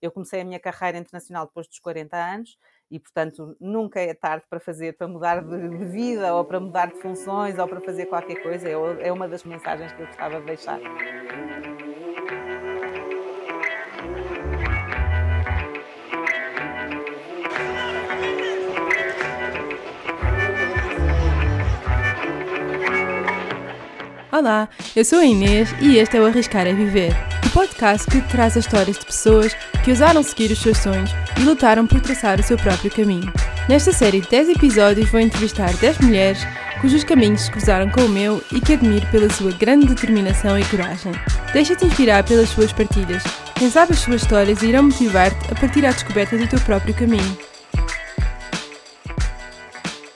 Eu comecei a minha carreira internacional depois dos 40 anos e, portanto, nunca é tarde para fazer, para mudar de vida ou para mudar de funções ou para fazer qualquer coisa. É, é uma das mensagens que eu gostava de deixar. Olá, eu sou a Inês e este é o Arriscar a Viver, o podcast que traz as histórias de pessoas que ousaram seguir os seus sonhos e lutaram por traçar o seu próprio caminho. Nesta série de 10 episódios vou entrevistar 10 mulheres cujos caminhos se cruzaram com o meu e que admiro pela sua grande determinação e coragem. Deixa-te inspirar pelas suas partilhas. Quem sabe as suas histórias irão motivar-te a partir à descoberta do teu próprio caminho.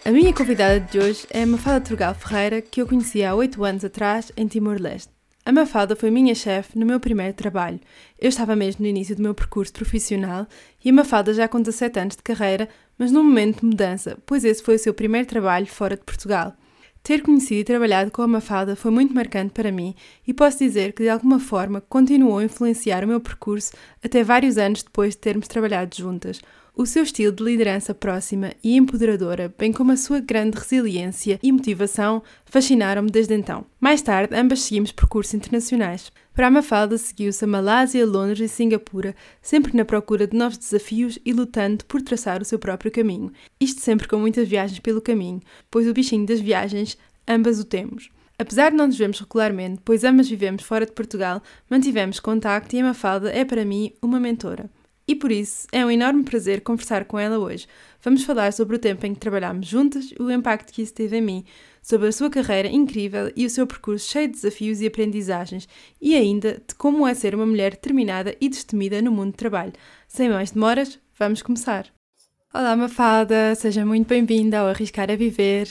A minha convidada de hoje é Mafalda Trugal Ferreira, que eu conheci há 8 anos atrás em Timor-Leste. A Mafalda foi minha chefe no meu primeiro trabalho. Eu estava mesmo no início do meu percurso profissional e a Mafalda já com 17 anos de carreira, mas num momento de mudança, pois esse foi o seu primeiro trabalho fora de Portugal. Ter conhecido e trabalhado com a Mafalda foi muito marcante para mim e posso dizer que de alguma forma continuou a influenciar o meu percurso até vários anos depois de termos trabalhado juntas. O seu estilo de liderança próxima e empoderadora, bem como a sua grande resiliência e motivação, fascinaram-me desde então. Mais tarde, ambas seguimos percursos internacionais. Para a Mafalda, seguiu-se a Malásia, Londres e Singapura, sempre na procura de novos desafios e lutando por traçar o seu próprio caminho. Isto sempre com muitas viagens pelo caminho, pois o bichinho das viagens ambas o temos. Apesar de não nos vermos regularmente, pois ambas vivemos fora de Portugal, mantivemos contacto e a Mafalda é para mim uma mentora. E por isso é um enorme prazer conversar com ela hoje. Vamos falar sobre o tempo em que trabalhámos juntas o impacto que isso teve em mim, sobre a sua carreira incrível e o seu percurso cheio de desafios e aprendizagens, e ainda de como é ser uma mulher determinada e destemida no mundo do trabalho. Sem mais demoras, vamos começar! Olá, Mafalda, seja muito bem-vinda ao Arriscar a Viver.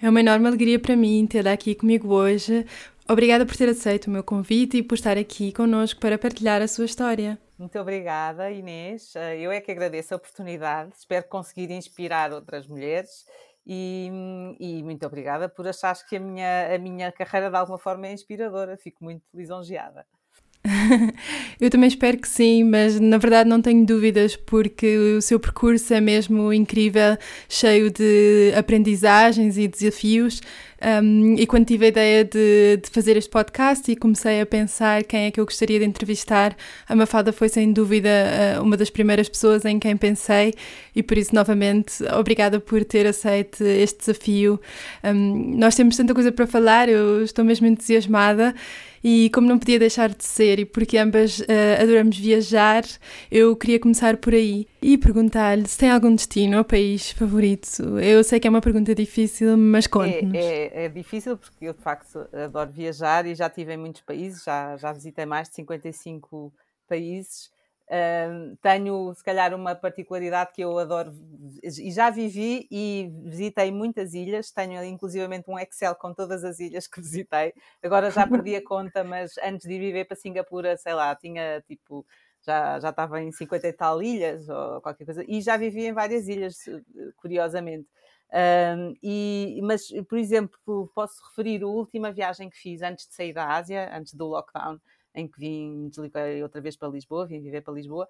É uma enorme alegria para mim tê-la aqui comigo hoje. Obrigada por ter aceito o meu convite e por estar aqui connosco para partilhar a sua história. Muito obrigada, Inês. Eh, eu é que agradeço a oportunidade. Espero conseguir inspirar outras mulheres e, e, muito obrigada por achares que a minha, a minha carreira de alguma forma é inspiradora. Fico muito lisonjeada. Eu também espero que sim, mas na verdade não tenho dúvidas porque o seu percurso é mesmo incrível, cheio de aprendizagens e desafios. Um, e quando tive a ideia de, de, fazer este podcast e comecei a pensar quem é que eu gostaria de entrevistar, a Mafada foi sem dúvida uh, uma das primeiras pessoas em quem pensei e por isso, novamente, obrigada por ter aceito este desafio. Um, nós temos tanta coisa para falar, eu estou mesmo entusiasmada. E como não podia deixar de ser, e porque ambas uh, adoramos viajar, eu queria começar por aí e perguntar-lhe se tem algum destino ou país favorito. Eu sei que é uma pergunta difícil, mas conte-nos. É, é, é, difícil porque eu de facto adoro viajar e já estive em muitos países, já, já visitei mais de 55 países. Uh, tenho, se calhar, uma particularidade que eu adoro e já vivi e visitei muitas ilhas. Tenho, inclusivamente, um Excel com todas as ilhas que visitei. Agora já perdi a conta, mas antes de ir viver para Singapura, sei lá, tinha tipo. Já, já estava em 50 e tal ilhas ou qualquer coisa, e já vivi em várias ilhas, curiosamente. Um, e, mas, por exemplo, posso referir a última viagem que fiz antes de sair da Ásia, antes do lockdown, em que vim, desliguei outra vez para Lisboa, vim viver para Lisboa.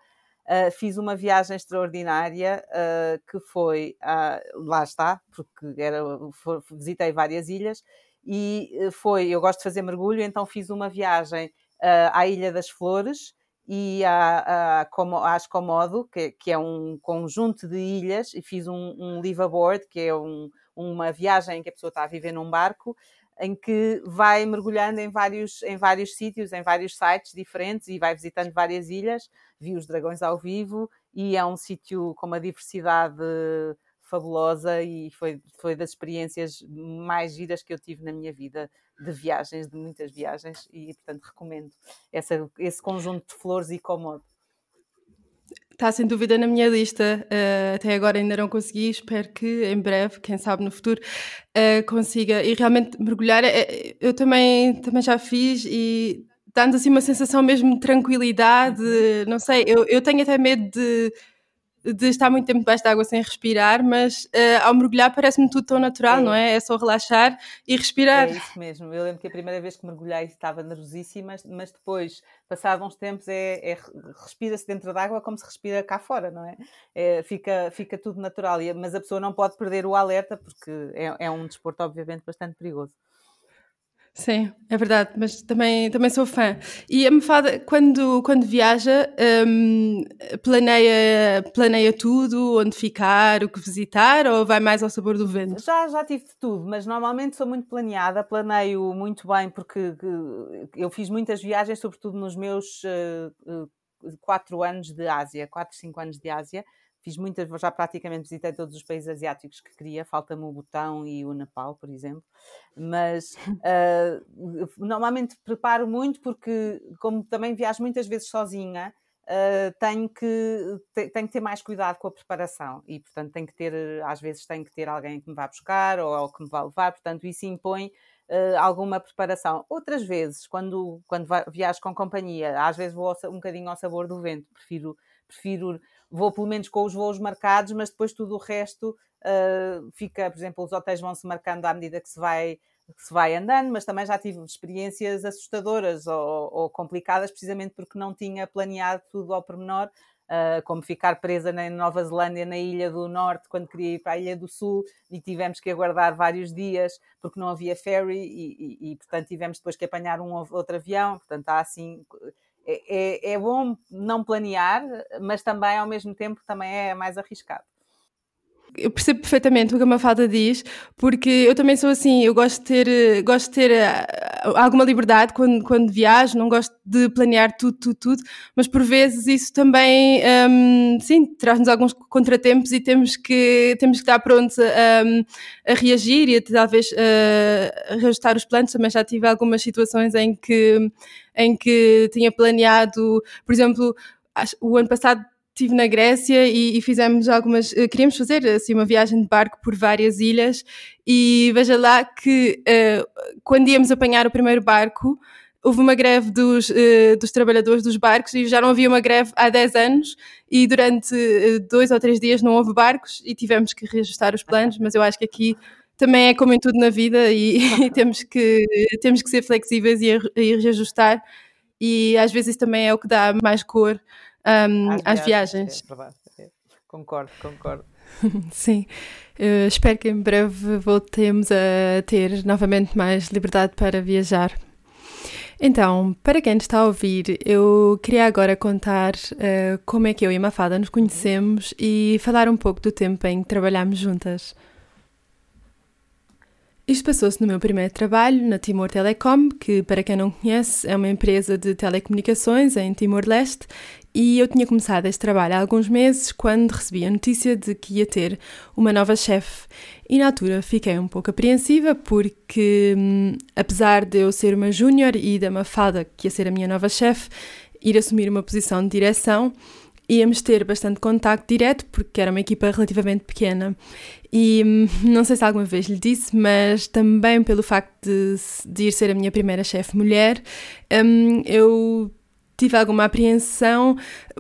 Uh, fiz uma viagem extraordinária uh, que foi, lá está, porque era, visitei várias ilhas e foi, eu gosto de fazer mergulho, então fiz uma viagem à Ilha das Flores e à, à, às Comodo, que, que, é um conjunto de ilhas, e fiz um, um live aboard, que é um, uma viagem em que a pessoa está a viver num barco em que vai mergulhando em vários, em vários sítios, em vários sites diferentes e vai visitando várias ilhas, vi os dragões ao vivo e é um sítio com uma diversidade fabulosa e foi, foi das experiências mais giras que eu tive na minha vida de viagens, de muitas viagens e portanto recomendo essa, esse conjunto de flores e comodo. Está sem dúvida na minha lista. Uh, até agora ainda não consegui. Espero que em breve, quem sabe no futuro, uh, consiga. E realmente mergulhar, uh, eu também, também já fiz e dando assim uma sensação mesmo de tranquilidade. Não sei, eu, eu tenho até medo de de estar muito tempo debaixo de água sem respirar, mas uh, ao mergulhar parece-me tudo tão natural, é. não é? É só relaxar e respirar. É isso mesmo. Eu lembro que a primeira vez que mergulhei estava nervosíssima, mas depois, passados uns tempos, é, é respira-se dentro da água como se respira cá fora, não é? é fica, fica tudo natural, mas a pessoa não pode perder o alerta porque é, é um desporto, obviamente, bastante perigoso. Sim, é verdade, mas também, também sou fã. E a Mefada, quando, quando viaja, um, planeia, planeia tudo, onde ficar, o que visitar, ou vai mais ao sabor do vento? Já, já tive de tudo, mas normalmente sou muito planeada, planeio muito bem, porque eu fiz muitas viagens, sobretudo nos meus uh, quatro anos de Ásia, quatro, cinco anos de Ásia, fiz muitas, já praticamente visitei todos os países asiáticos que queria, falta-me o Butão e o Nepal, por exemplo, mas uh, normalmente preparo muito porque, como também viajo muitas vezes sozinha, uh, tenho, que, tenho que ter mais cuidado com a preparação e, portanto, tenho que ter, às vezes, tenho que ter alguém que me vá buscar ou, ou que me vá levar, portanto, isso impõe Uh, alguma preparação. Outras vezes, quando, quando viajo com companhia, às vezes vou ao, um bocadinho ao sabor do vento, prefiro, prefiro vou pelo menos com os voos marcados, mas depois tudo o resto uh, fica, por exemplo, os hotéis vão se marcando à medida que se vai que se vai andando, mas também já tive experiências assustadoras ou, ou complicadas, precisamente porque não tinha planeado tudo ao pormenor, uh, como ficar presa na Nova Zelândia, na Ilha do Norte, quando queria ir para a Ilha do Sul, e tivemos que aguardar vários dias porque não havia ferry, e, e, e portanto tivemos depois que apanhar um outro avião, portanto há assim é, é, é bom não planear, mas também ao mesmo tempo também é mais arriscado eu percebo perfeitamente o que a Mafalda diz, porque eu também sou assim, eu gosto de ter, gosto de ter eh, alguma liberdade quando, quando viajo, não gosto de planear tudo, tudo, tudo, mas por vezes isso também, um, sim, traz-nos alguns contratempos e temos que, temos que estar prontos a, hum, a reagir e a, talvez a, a reajustar os planos. Também já tive algumas situações em que, em que tinha planeado, por exemplo, o ano passado estive na Grécia e, e, fizemos algumas. Uh, queríamos fazer assim uma viagem de barco por várias ilhas e veja lá que uh, quando íamos apanhar o primeiro barco houve uma greve dos, uh, dos trabalhadores dos barcos e já não havia uma greve há 10 anos e durante dois ou três dias não houve barcos e tivemos que reajustar os planos, mas eu acho que aqui também é como em tudo na vida e, e temos, que, temos que ser flexíveis e, e reajustar e às vezes isso também é o que dá mais cor um, às, às, viagens. É verdade. É. Concordo, concordo. Sim, Eu espero que em breve voltemos a ter novamente mais liberdade para viajar. Então, para quem está a ouvir, eu queria agora contar uh, como é que eu e a Mafada nos conhecemos e falar um pouco do tempo em que trabalhámos juntas. Isto passou-se no meu primeiro trabalho, na Timor Telecom, que, para quem não conhece, é uma empresa de telecomunicações em Timor-Leste e eu tinha começado este trabalho há alguns meses quando recebi a notícia de que ia ter uma nova chefe. E na altura fiquei um pouco apreensiva porque, hum, apesar de eu ser uma júnior e da Mafalda, que ia ser a minha nova chefe, ir assumir uma posição de direção, íamos ter bastante contacto direto porque era uma equipa relativamente pequena. E hum, não sei se alguma vez lhe disse, mas também pelo facto de, de ir ser a minha primeira chefe mulher, um, eu tive alguma apreensão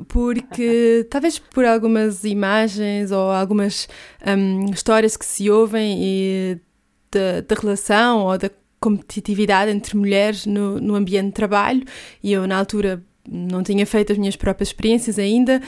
porque talvez por algumas imagens ou algumas um, histórias que se ouvem e da, da relação ou da competitividade entre mulheres no, no ambiente de trabalho e eu na altura não tinha feito as minhas próprias experiências ainda,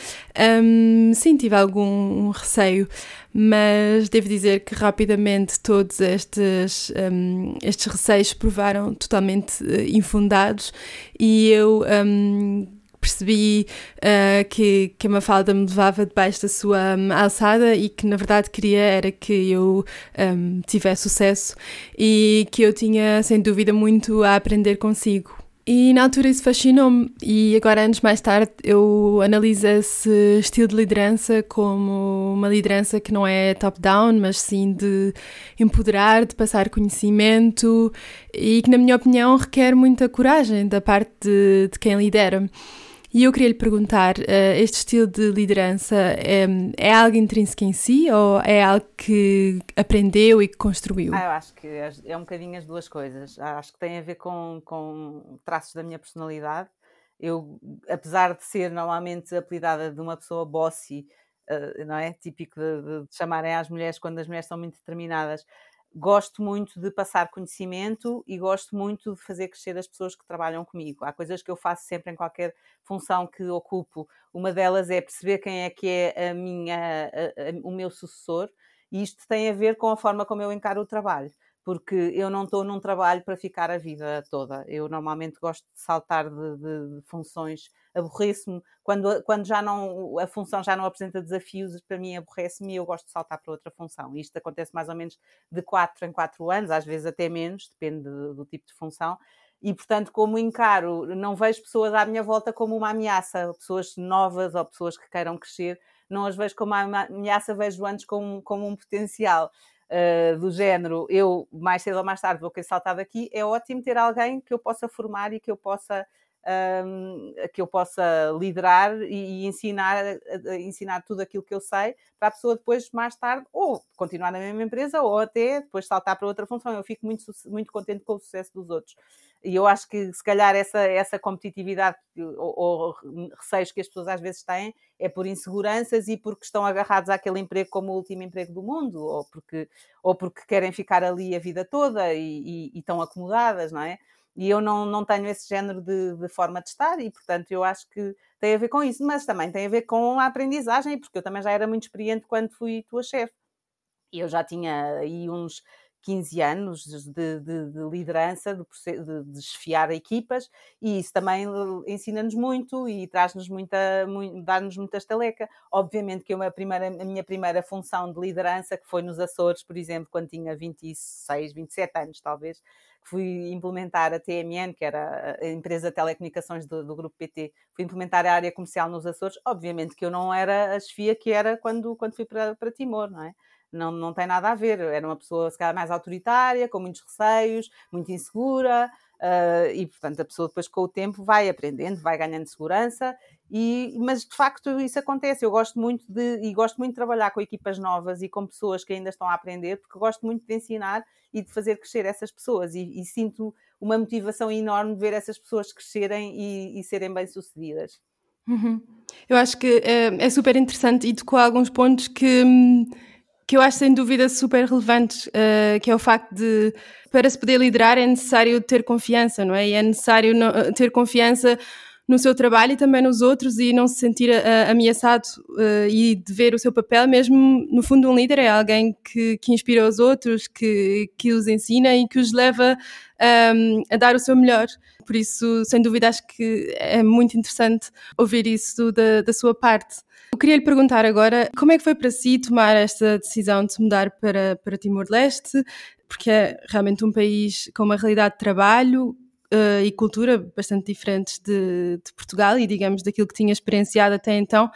um, sim, tive algum receio, mas devo dizer que rapidamente todos estes, um, estes receios provaram totalmente uh, infundados e eu um, percebi uh, que, que a Mafalda me levava debaixo da sua um, alçada e que na verdade queria era que eu um, tivesse sucesso e que eu tinha sem dúvida muito a aprender consigo. E na altura isso fascinou-me, e agora, anos mais tarde, eu analiso esse estilo de liderança como uma liderança que não é top-down, mas sim de empoderar, de passar conhecimento e que, na minha opinião, requer muita coragem da parte de, de quem lidera. E eu queria lhe perguntar: uh, este estilo de liderança é, é algo intrínseco em si ou é algo que aprendeu e que construiu? Ah, eu acho que é, é um bocadinho as duas coisas. Acho que tem a ver com, com traços da minha personalidade. Eu, apesar de ser normalmente apelidada de uma pessoa bossy, uh, não é? Típico de, de, chamarem às mulheres quando as mulheres são muito determinadas. Gosto muito de passar conhecimento e gosto muito de fazer crescer as pessoas que trabalham comigo. Há coisas que eu faço sempre em qualquer função que ocupo. Uma delas é perceber quem é que é a minha, a, a, o meu sucessor, e isto tem a ver com a forma como eu encaro o trabalho porque eu não estou num trabalho para ficar a vida toda. Eu normalmente gosto de saltar de, de, de funções, aborreço-me. Quando, quando já não, a função já não apresenta desafios, para mim aborrece-me e eu gosto de saltar para outra função. Isto acontece mais ou menos de 4 em 4 anos, às vezes até menos, depende do, tipo de função. E, portanto, como encaro, não vejo pessoas à minha volta como uma ameaça, pessoas novas ou pessoas que queiram crescer, não as vejo como uma ameaça, vejo antes como, como um potencial uh, do género, eu mais cedo ou mais tarde vou querer saltar daqui, é ótimo ter alguém que eu possa formar e que eu possa um, que eu possa liderar e, e ensinar, ensinar tudo aquilo que eu sei para a pessoa depois, mais tarde, ou continuar na mesma empresa ou até depois saltar para outra função. Eu fico muito, muito contente com o sucesso dos outros. E eu acho que se calhar essa, essa competitividade ou, ou receios que as pessoas às vezes têm é por inseguranças e porque estão agarrados àquele emprego como o último emprego do mundo, ou porque, ou porque querem ficar ali a vida toda e, e, e estão acomodadas, não é? E eu não, não tenho esse género de, de, forma de estar, e portanto eu acho que tem a ver com isso, mas também tem a ver com a aprendizagem, porque eu também já era muito experiente quando fui tua chefe. E eu já tinha aí uns 15 anos de, de, de liderança, de, de, desfiar equipas, e isso também ensina-nos muito e traz-nos muita, muito, dá-nos muita estaleca. Obviamente que uma primeira, a minha primeira função de liderança, que foi nos Açores, por exemplo, quando tinha 26, 27 anos, talvez, fui implementar a TMN, que era a empresa de telecomunicações do, do, grupo PT, fui implementar a área comercial nos Açores, obviamente que eu não era a chefia que era quando, quando fui para, para Timor, não é? não, não tem nada a ver. Era uma pessoa, se calhar, mais autoritária, com muitos receios, muito insegura, uh, e, portanto, a pessoa depois, com o tempo, vai aprendendo, vai ganhando segurança, e, mas, de facto, isso acontece. Eu gosto muito de, e gosto muito de trabalhar com equipas novas e com pessoas que ainda estão a aprender, porque gosto muito de ensinar e de fazer crescer essas pessoas, e, e sinto uma motivação enorme de ver essas pessoas crescerem e, e serem bem-sucedidas. Uhum. Eu acho que é, é, super interessante e tocou alguns pontos que que eu acho sem dúvida super relevantes, uh, que é o facto de, para se poder liderar, é necessário ter confiança, não é? E é necessário eh, ter confiança no seu trabalho e também nos outros e não se sentir uh, ameaçado uh, e de ver o seu papel, mesmo no fundo um líder é alguém que, que inspira os outros, que, que os ensina e que os leva um, ehm, a dar o seu melhor. Por isso, sem dúvida, acho que é muito interessante ouvir isso da, da sua parte. Eu queria lhe perguntar agora como é que foi para si tomar esta decisão de se mudar para, para Timor-Leste, porque é realmente um país com uma realidade de trabalho uh, e cultura bastante diferentes de, de, Portugal e, digamos, daquilo que tinha experienciado até então.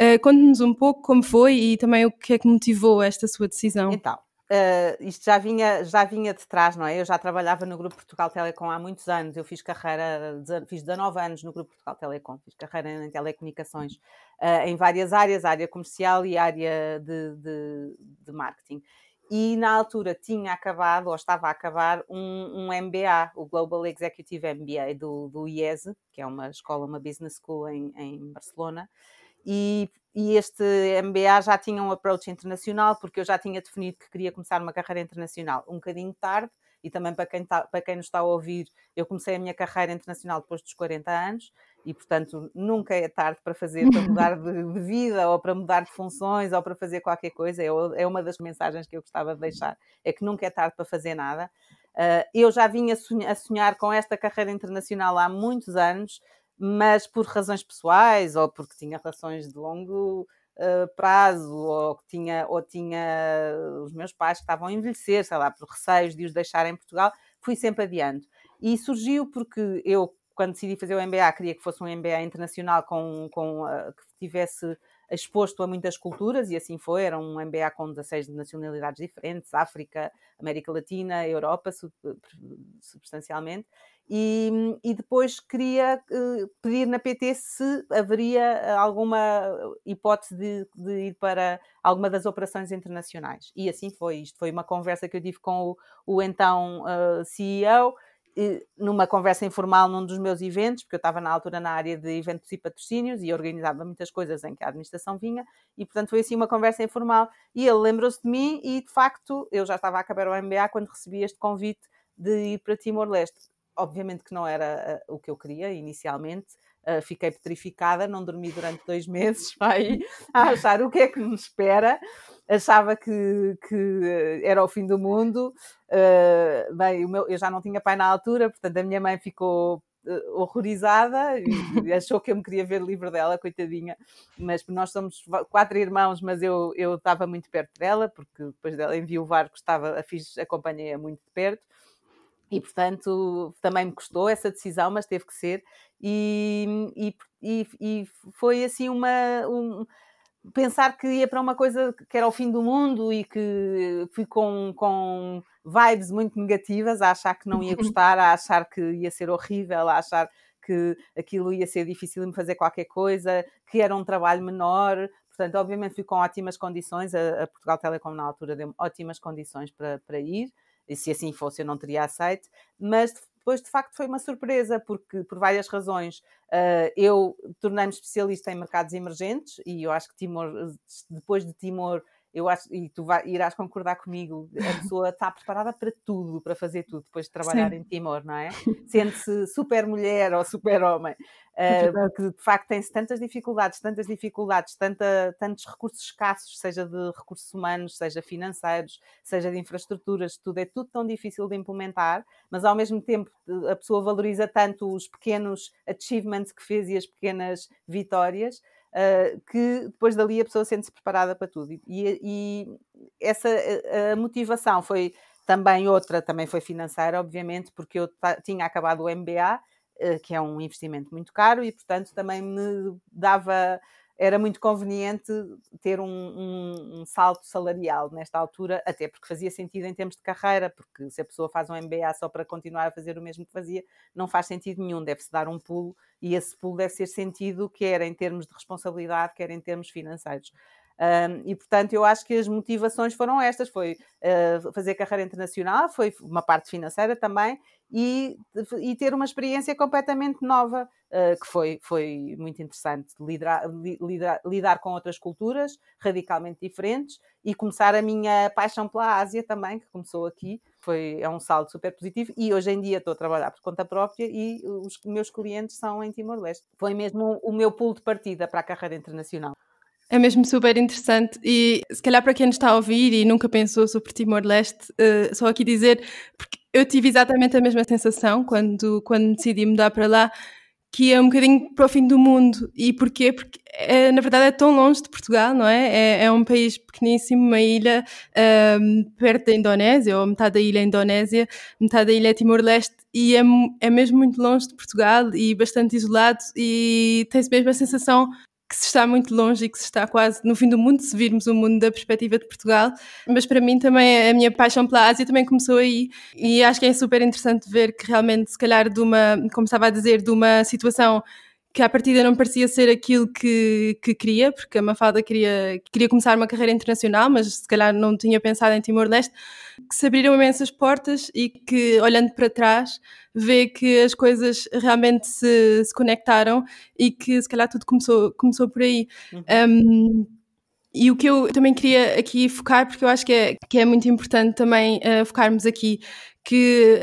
Uh, Conte-nos um pouco como foi e também o que é que motivou esta sua decisão. Então, Uh, isto já vinha, já vinha de trás, não é? Eu já trabalhava no Grupo Portugal Telecom há muitos anos. Eu fiz carreira, fiz 19 anos no Grupo Portugal Telecom, fiz carreira em telecomunicações uh, em várias áreas, área comercial e área de, de, de, marketing. E na altura tinha acabado, ou estava a acabar, um, um MBA, o Global Executive MBA do, do IESE, que é uma escola, uma business school em, em Barcelona. E, e, este MBA já tinha um approach internacional, porque eu já tinha definido que queria começar uma carreira internacional um bocadinho tarde, e também para quem, tá, para quem nos está a ouvir, eu comecei a minha carreira internacional depois dos 40 anos, e portanto nunca é tarde para fazer, para mudar de, vida, ou para mudar de funções, ou para fazer qualquer coisa, é, é uma das mensagens que eu gostava de deixar, é que nunca é tarde para fazer nada. Uh, eu já vinha a sonhar com esta carreira internacional há muitos anos, mas por razões pessoais ou porque tinha relações de longo uh, prazo ou que tinha ou tinha os meus pais que estavam a envelhecer, sei lá, por receios de os deixar em Portugal, fui sempre adiante. E surgiu porque eu quando decidi fazer o MBA queria que fosse um MBA internacional com, com uh, que tivesse exposto a muitas culturas, e assim foi, era um MBA com 16 nacionalidades diferentes, África, América Latina, Europa, substancialmente, e, e depois queria uh, pedir na PT se haveria alguma hipótese de, de, ir para alguma das operações internacionais. E assim foi. Isto foi uma conversa que eu tive com o, o então uh, eh, CEO numa conversa informal num dos meus eventos, porque eu estava na altura na área de eventos e patrocínios e organizava muitas coisas em que a administração vinha, e portanto foi assim uma conversa informal. E ele lembrou-se de mim, e de facto eu já estava a acabar o MBA quando recebi este convite de ir para Timor-Leste. Obviamente que não era uh, o que eu queria inicialmente, uh, fiquei petrificada, não dormi durante dois meses, vai, a achar o que é que me espera achava que, que era o fim do mundo. Uh, bem, meu, eu já não tinha pai na altura, portanto a minha mãe ficou uh, horrorizada e achou que eu me queria ver livre dela, coitadinha. Mas nós somos quatro irmãos, mas eu eu estava muito perto dela, porque depois dela enviou-var, estava, a fiz, acompanhei-a muito de perto. E, portanto, também me custou essa decisão, mas teve que ser. E, e, e, e foi assim uma. Um, pensar que ia para uma coisa que era o fim do mundo e que fui com, com vibes muito negativas, a achar que não ia gostar, a achar que ia ser horrível, a achar que aquilo ia ser difícil de me fazer qualquer coisa, que era um trabalho menor. Portanto, obviamente fui com ótimas condições, a, a Portugal Telecom na altura deu ótimas condições para, para ir, e se assim fosse eu não teria aceito, mas depois de facto foi uma surpresa, porque por várias razões uh, eu tornei-me especialista em mercados emergentes e eu acho que Timor, depois de Timor, eu acho, e tu vai, irás concordar comigo, a pessoa está preparada para tudo, para fazer tudo, depois de trabalhar Sim. em Timor, não é? Sente-se super mulher ou super homem. Uh, porque de facto tem-se tantas dificuldades, tantas dificuldades, tanta, tantos recursos escassos, seja de recursos humanos, seja financeiros, seja de infraestruturas, tudo é tudo tão difícil de implementar, mas ao mesmo tempo a pessoa valoriza tanto os pequenos achievements que fez e as pequenas vitórias. Uh, que depois dali a pessoa sente-se preparada para tudo. E, e essa a, a motivação foi também outra, também foi financeira, obviamente, porque eu tinha acabado o MBA eh, que é um investimento muito caro e, portanto, também me dava, era muito conveniente ter um, um, um, salto salarial nesta altura, até porque fazia sentido em termos de carreira, porque se a pessoa faz um MBA só para continuar a fazer o mesmo que fazia, não faz sentido nenhum, deve-se dar um pulo e esse pulo deve ser sentido quer em termos de responsabilidade, quer em termos financeiros. Um, e portanto eu acho que as motivações foram estas: foi uh, fazer carreira internacional, foi uma parte financeira também, e, e ter uma experiência completamente nova, uh, que foi, foi muito interessante. Lidar, lidar, lidar com outras culturas radicalmente diferentes e começar a minha paixão pela Ásia também, que começou aqui. Foi, é um salto super positivo e hoje em dia estou a trabalhar por conta própria e os meus clientes são em Timor-Leste. Foi mesmo o meu pulo de partida para a carreira internacional. É mesmo super interessante e se calhar para quem nos está a ouvir e nunca pensou sobre Timor-Leste, uh, só aqui dizer, porque eu tive exatamente a mesma sensação quando, quando decidi mudar para lá, que é um bocadinho para o fim do mundo. E porquê? Porque é, na verdade é tão longe de Portugal, não é? É, é um país pequeníssimo, uma ilha um, ehm, perto da Indonésia, ou metade da ilha é Indonésia, metade da ilha é Timor-Leste, e é, é mesmo muito longe de Portugal e bastante isolado, e tem-se mesmo a sensação que se está muito longe e que se está quase no fim do mundo, se virmos o mundo da perspectiva de Portugal. Mas para mim também a minha paixão pela Ásia também começou aí e acho que é super interessante ver que realmente, se calhar, de uma, como estava a dizer, de uma situação que à partida não parecia ser aquilo que, que queria, porque a Mafalda queria, queria começar uma carreira internacional, mas se calhar não tinha pensado em Timor-Leste, que se abriram imensas portas e que, olhando para trás, vê que as coisas realmente se, se conectaram e que se calhar tudo começou, começou por aí. Uhum. Um, e o que eu também queria aqui focar, porque eu acho que é, que é muito importante também uh, focarmos aqui, que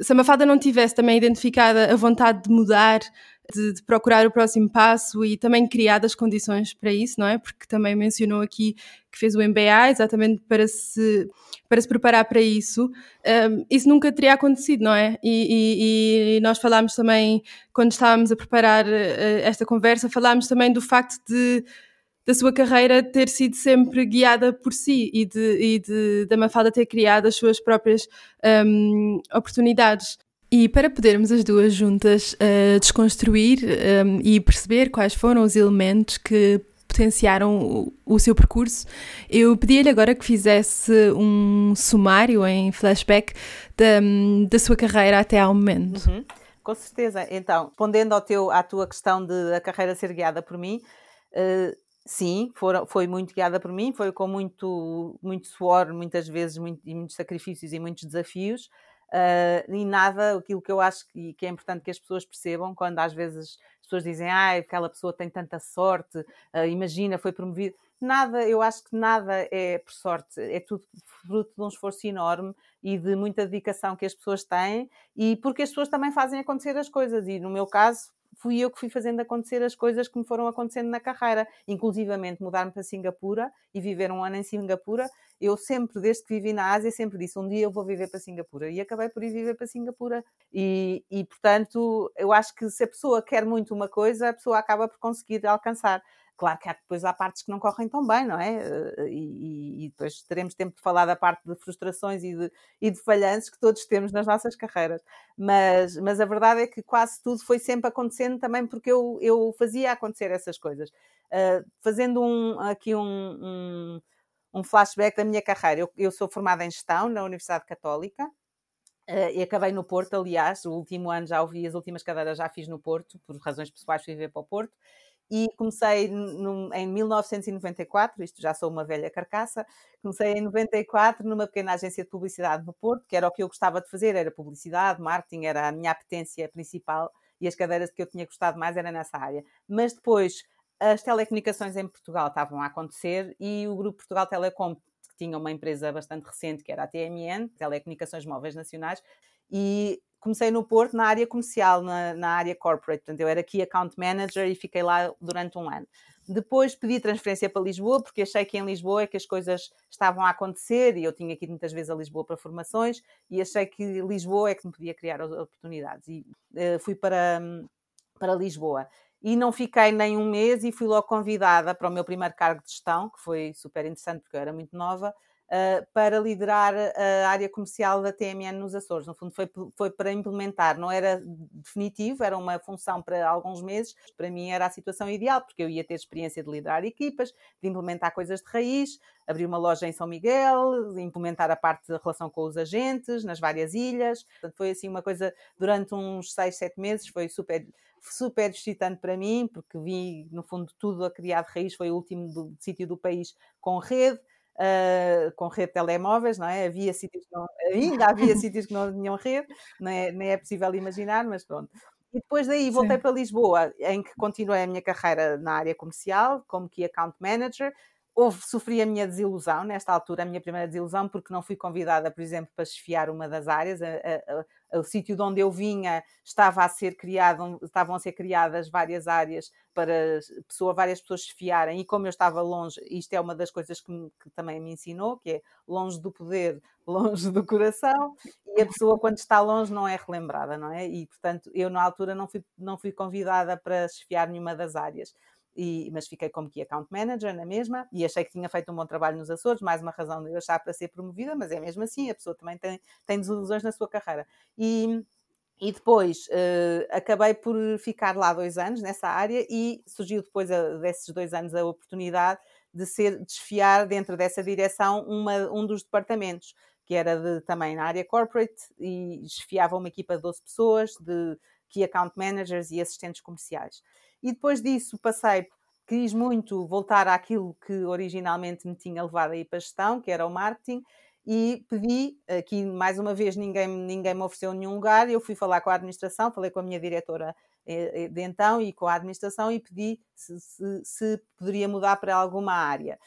uh, se a Mafalda não tivesse também identificada a vontade de mudar de, de, procurar o próximo passo e também criar as condições para isso, não é? Porque também mencionou aqui que fez o MBA exatamente para se, para se preparar para isso. Um, isso nunca teria acontecido, não é? E, e, e, nós falámos também, quando estávamos a preparar uh, esta conversa, falámos também do facto de da sua carreira ter sido sempre guiada por si e de, e de da Mafalda ter criado as suas próprias um, oportunidades. E para podermos as duas juntas uh, desconstruir um, ehm, e perceber quais foram os elementos que potenciaram o, o seu percurso, eu pedi-lhe agora que fizesse um sumário em flashback da, da sua carreira até ao momento. Uhum. Com certeza. Então, respondendo ao teu, à tua questão de a carreira ser guiada por mim, uh, sim, for, foi muito guiada por mim, foi com muito, muito suor, muitas vezes, muito, e muitos sacrifícios e muitos desafios. Uh, e nada, aquilo que eu acho que, que, é importante que as pessoas percebam, quando às vezes as pessoas dizem, ah, aquela pessoa tem tanta sorte, uh, imagina, foi promovido. Nada, eu acho que nada é por sorte, é tudo fruto de um esforço enorme e de muita dedicação que as pessoas têm e porque as pessoas também fazem acontecer as coisas. E no meu caso, fui eu que fui fazendo acontecer as coisas que me foram acontecendo na carreira, inclusivamente mudar-me para Singapura e viver um ano em Singapura. Eu sempre, desde que vivi na Ásia, sempre disse um dia eu vou viver para Singapura e acabei por ir viver para Singapura. E, e portanto, eu acho que se a pessoa quer muito uma coisa, a pessoa acaba por conseguir alcançar. Claro que há, depois há partes que não correm tão bem, não é? Eh, e, e, depois teremos tempo de falar da parte de frustrações e de, e de falhanços que todos temos nas nossas carreiras. Mas, mas a verdade é que quase tudo foi sempre acontecendo também porque eu, eu fazia acontecer essas coisas. Uh, fazendo um, aqui um, um, um, flashback da minha carreira, eu, eu sou formada em gestão na Universidade Católica. Uh, e acabei no Porto, aliás, o último ano já ouvi, as últimas cadeiras já fiz no Porto, por razões pessoais fui viver para o Porto e comecei no, em 1994, isto já sou uma velha carcaça, comecei em 94 numa pequena agência de publicidade no Porto, que era o que eu gostava de fazer, era publicidade, marketing, era a minha apetência principal e as cadeiras que eu tinha gostado mais era nessa área. Mas depois as telecomunicações em Portugal estavam a acontecer e o Grupo Portugal Telecom, que tinha uma empresa bastante recente, que era a TMN, Telecomunicações Móveis Nacionais, e comecei no Porto na área comercial, na, na, área corporate. Portanto, eu era aqui account manager e fiquei lá durante um ano. Depois pedi transferência para Lisboa, porque achei que em Lisboa é que as coisas estavam a acontecer e eu tinha aqui muitas vezes a Lisboa para formações e achei que Lisboa é que me podia criar oportunidades. E uh, fui para, para Lisboa. E não fiquei nem um mês e fui logo convidada para o meu primeiro cargo de gestão, que foi super interessante porque eu era muito nova, uh, para liderar a área comercial da TMN nos Açores. No fundo, foi, foi para implementar, não era definitivo, era uma função para alguns meses. Para mim, era a situação ideal, porque eu ia ter experiência de liderar equipas, de implementar coisas de raiz, abrir uma loja em São Miguel, implementar a parte da relação com os agentes nas várias ilhas. Portanto, foi assim uma coisa durante uns seis, sete meses, foi super super excitante para mim, porque vi, no fundo, tudo a criar de raiz. Foi o último sítio do país com rede uh, com rede de telemóveis, não é? Havia sítios que não, ainda havia sítios que não tinham rede, não é, nem é possível imaginar, mas pronto. E depois daí voltei Sim. para Lisboa, em que continuei a minha carreira na área comercial, como Key Account Manager, houve, sofri a minha desilusão nesta altura, a minha primeira desilusão, porque não fui convidada, por exemplo, para chefiar uma das áreas. A, a, a, o sítio de onde eu vinha estava a ser criado, estavam a ser criadas várias áreas para pessoa, várias pessoas chefiarem, e como eu estava longe, isto é uma das coisas que, me, que também me ensinou, que é longe do poder, longe do coração, e a pessoa quando está longe não é relembrada, não é? E portanto, eu na altura não fui, não fui convidada para chefiar nenhuma das áreas e, mas fiquei como Key Account Manager na mesma e achei que tinha feito um bom trabalho nos Açores, mais uma razão de eu achar para ser promovida, mas é mesmo assim, a pessoa também tem, tem desilusões na sua carreira. E, e depois uh, acabei por ficar lá dois anos nessa área e surgiu depois a, desses dois anos a oportunidade de ser desfiar dentro dessa direção uma, um dos departamentos que era de, também na área corporate e desfiava uma equipa de 12 pessoas de key account managers e assistentes comerciais. E depois disso passei, quis muito voltar àquilo que originalmente me tinha levado a ir para a gestão, que era o marketing, e pedi, aqui mais uma vez ninguém, ninguém me ofereceu nenhum lugar, eu fui falar com a administração, falei com a minha diretora eh, eh, de então e com a administração e pedi se, se, se poderia mudar para alguma área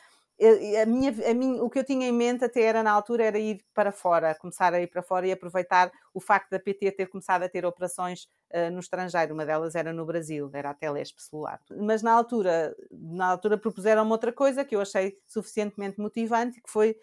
a minha, a minha, o que eu tinha em mente até era na altura era ir para fora, começar a ir para fora e aproveitar o facto da PT ter começado a ter operações uh, no estrangeiro. Uma delas era no Brasil, era a Telesp celular. Mas na altura, na altura propuseram-me outra coisa que eu achei suficientemente motivante, que foi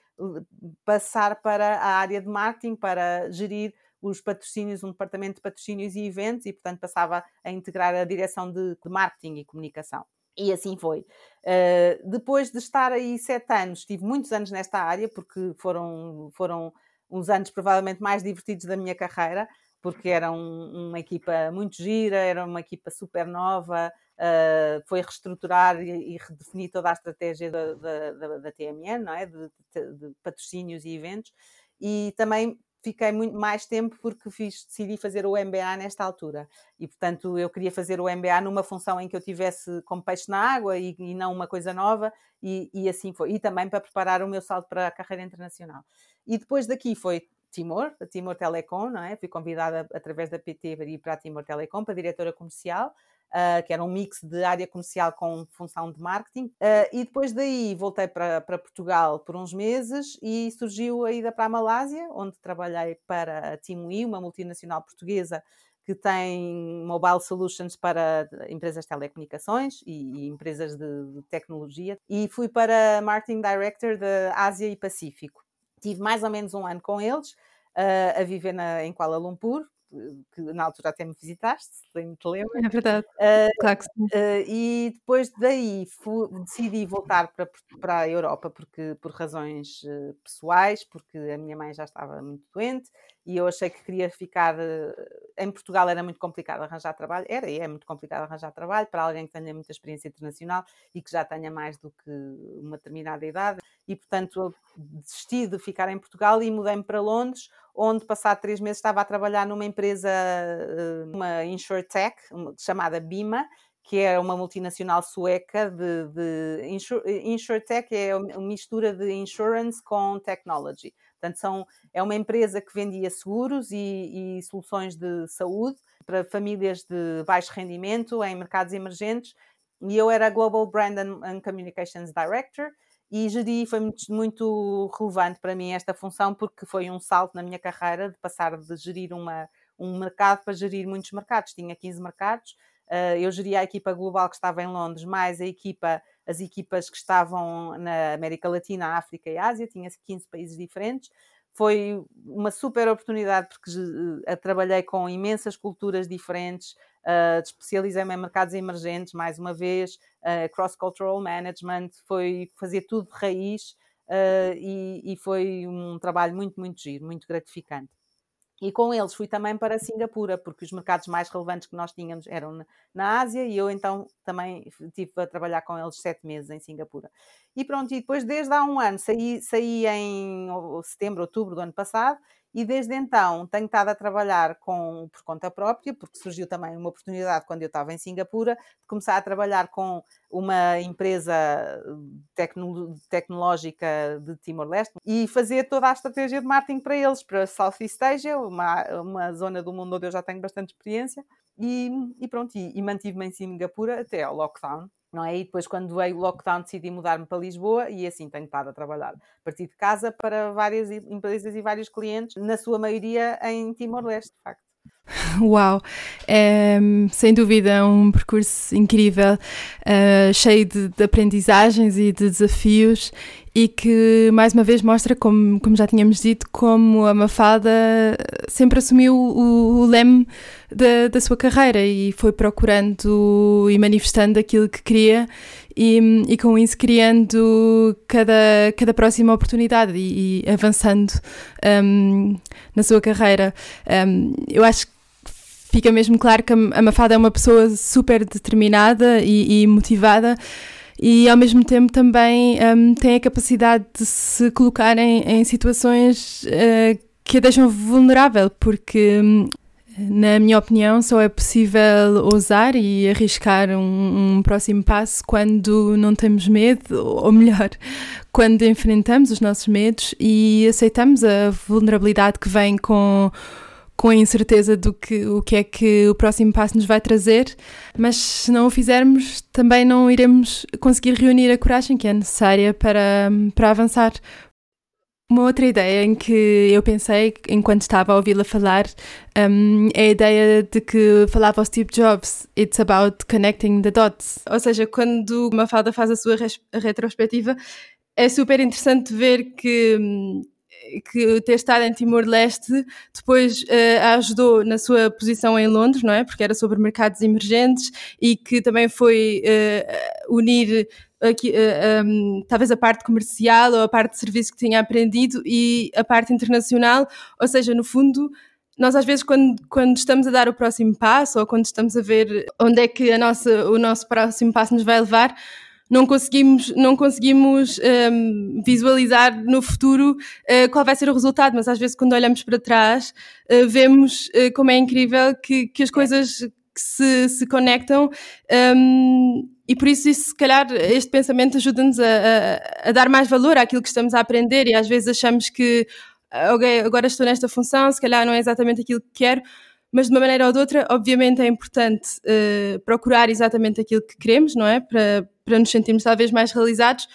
passar para a área de marketing, para gerir os patrocínios, um departamento de patrocínios e eventos, e portanto passava a integrar a direção de, de marketing e comunicação. E assim foi. Uh, depois de estar aí sete anos, tive muitos anos nesta área, porque foram, foram uns anos provavelmente mais divertidos da minha carreira, porque era um, uma equipa muito gira, era uma equipa super nova, uh, foi reestruturar e, e, redefinir toda a estratégia da, da, da, da TMN, não é? De, de, de, patrocínios e eventos, e também fiquei muito mais tempo porque fiz, decidi fazer o MBA nesta altura. E, portanto, eu queria fazer o MBA numa função em que eu tivesse como peixe na água e, e não uma coisa nova, e, e, assim foi. E também para preparar o meu salto para a carreira internacional. E depois daqui foi Timor, a Timor Telecom, não é? Fui convidada através da PT para ir para a Timor Telecom, para a diretora comercial, uh, que era um mix de área comercial com função de marketing. Uh, e depois daí voltei para, para Portugal por uns meses e surgiu a ida para a Malásia, onde trabalhei para a Timui, uma multinacional portuguesa que tem mobile solutions para empresas de telecomunicações e, e empresas de, de, tecnologia. E fui para Marketing Director da Ásia e Pacífico. Tive mais ou menos um ano com eles, uh, a viver na, em Kuala Lumpur, que na altura até me visitaste, se te lembras. É verdade, uh, claro que sim. Uh, e depois daí fui, decidi voltar para, para a Europa porque, por razões uh, pessoais, porque a minha mãe já estava muito doente e eu achei que queria ficar. em Portugal era muito complicado arranjar trabalho, era e é muito complicado arranjar trabalho para alguém que tenha muita experiência internacional e que já tenha mais do que uma determinada idade. E portanto desisti de ficar em Portugal e mudei-me para Londres, onde passado três meses estava a trabalhar numa empresa, eh, uma insurtech chamada Bima, que é uma multinacional sueca de, de insurtech, é uma mistura de insurance com technology. Portanto, são, é uma empresa que vendia seguros e, e soluções de saúde para famílias de baixo rendimento em mercados emergentes. E eu era Global Brand and Communications Director e geri, foi muito, muito, relevante para mim esta função porque foi um salto na minha carreira de passar de gerir uma, um mercado para gerir muitos mercados. Tinha 15 mercados, uh, eu geria a equipa global que estava em Londres, mais a equipa, as equipas que estavam na América Latina, África e Ásia, tinha 15 países diferentes. Foi uma super oportunidade porque uh, trabalhei com imensas culturas diferentes, uh, especializei-me em mercados emergentes, mais uma vez, uh, cross-cultural management, foi fazer tudo de raiz uh, e, e, foi um trabalho muito, muito giro, muito gratificante. E com eles fui também para Singapura, porque os mercados mais relevantes que nós tínhamos eram na, na Ásia e eu então também estive a trabalhar com eles sete meses em Singapura. E pronto, e depois desde há um ano, saí, saí em setembro, outubro do ano passado e desde então tenho estado a trabalhar com, por conta própria, porque surgiu também uma oportunidade quando eu estava em Singapura, de começar a trabalhar com uma empresa tecno, tecnológica de Timor-Leste e fazer toda a estratégia de marketing para eles, para Southeast Asia, uma, uma zona do mundo onde eu já tenho bastante experiência, e, e pronto, e, e mantive-me em Singapura até ao lockdown não é? E depois, quando veio o lockdown, decidi mudar-me para Lisboa e assim tenho estado a trabalhar a partir de casa para várias empresas e vários clientes, na sua maioria em Timor-Leste, de facto. Uau! É, sem dúvida um percurso incrível, uh, cheio de, de, aprendizagens e de desafios e que mais uma vez mostra, como, como já tínhamos dito, como a Mafada sempre assumiu o, o leme da, da sua carreira e foi procurando e manifestando aquilo que queria e, e com isso criando cada, cada próxima oportunidade e, e avançando um, na sua carreira. Um, eu acho que fica mesmo claro que a Mafada é uma pessoa super determinada e, e motivada e ao mesmo tempo também um, tem a capacidade de se colocar em, em situações uh, que a deixam vulnerável, porque um, na minha opinião, só é possível ousar e arriscar um, um, próximo passo quando não temos medo, ou melhor, quando enfrentamos os nossos medos e aceitamos a vulnerabilidade que vem com com a incerteza do que o que é que o próximo passo nos vai trazer, mas se não o fizermos, também não iremos conseguir reunir a coragem que é necessária para, para avançar. Uma outra ideia em que eu pensei enquanto estava a ouvi-la falar um, é a ideia de que falava o Steve Jobs, it's about connecting the dots. Ou seja, quando uma fada faz a sua retrospectiva, é super interessante ver que hum, que ter estado em Timor-Leste depois uh, a ajudou na sua posição em Londres, não é? Porque era sobre mercados emergentes e que também foi uh, unir aqui, uh, eh, um, talvez a parte comercial ou a parte de serviço que tinha aprendido e a parte internacional, ou seja, no fundo nós às vezes quando, quando estamos a dar o próximo passo ou quando estamos a ver onde é que a nossa, o nosso próximo passo nos vai levar, não conseguimos, não conseguimos um, visualizar no futuro uh, qual vai ser o resultado, mas às vezes quando olhamos para trás uh, vemos uh, como é incrível que, que as coisas que se, se conectam um, e por isso, isso, se calhar, este pensamento ajuda-nos a, a, a, dar mais valor àquilo que estamos a aprender e às vezes achamos que ok, agora estou nesta função, se calhar não é exatamente aquilo que quero, mas de uma maneira ou de outra, obviamente é importante uh, procurar exatamente aquilo que queremos, não é? Para, para nos sentirmos talvez mais realizados,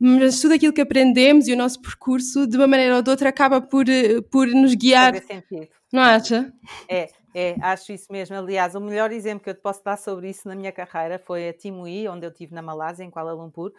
mas tudo aquilo que aprendemos e o nosso percurso, de uma maneira ou de outra, acaba por, eh, por nos guiar. Faz sentido. Não acha? É, é, acho isso mesmo. Aliás, o melhor exemplo que eu te posso dar sobre isso na minha carreira foi a Timui, onde eu estive na Malásia, em Kuala Lumpur.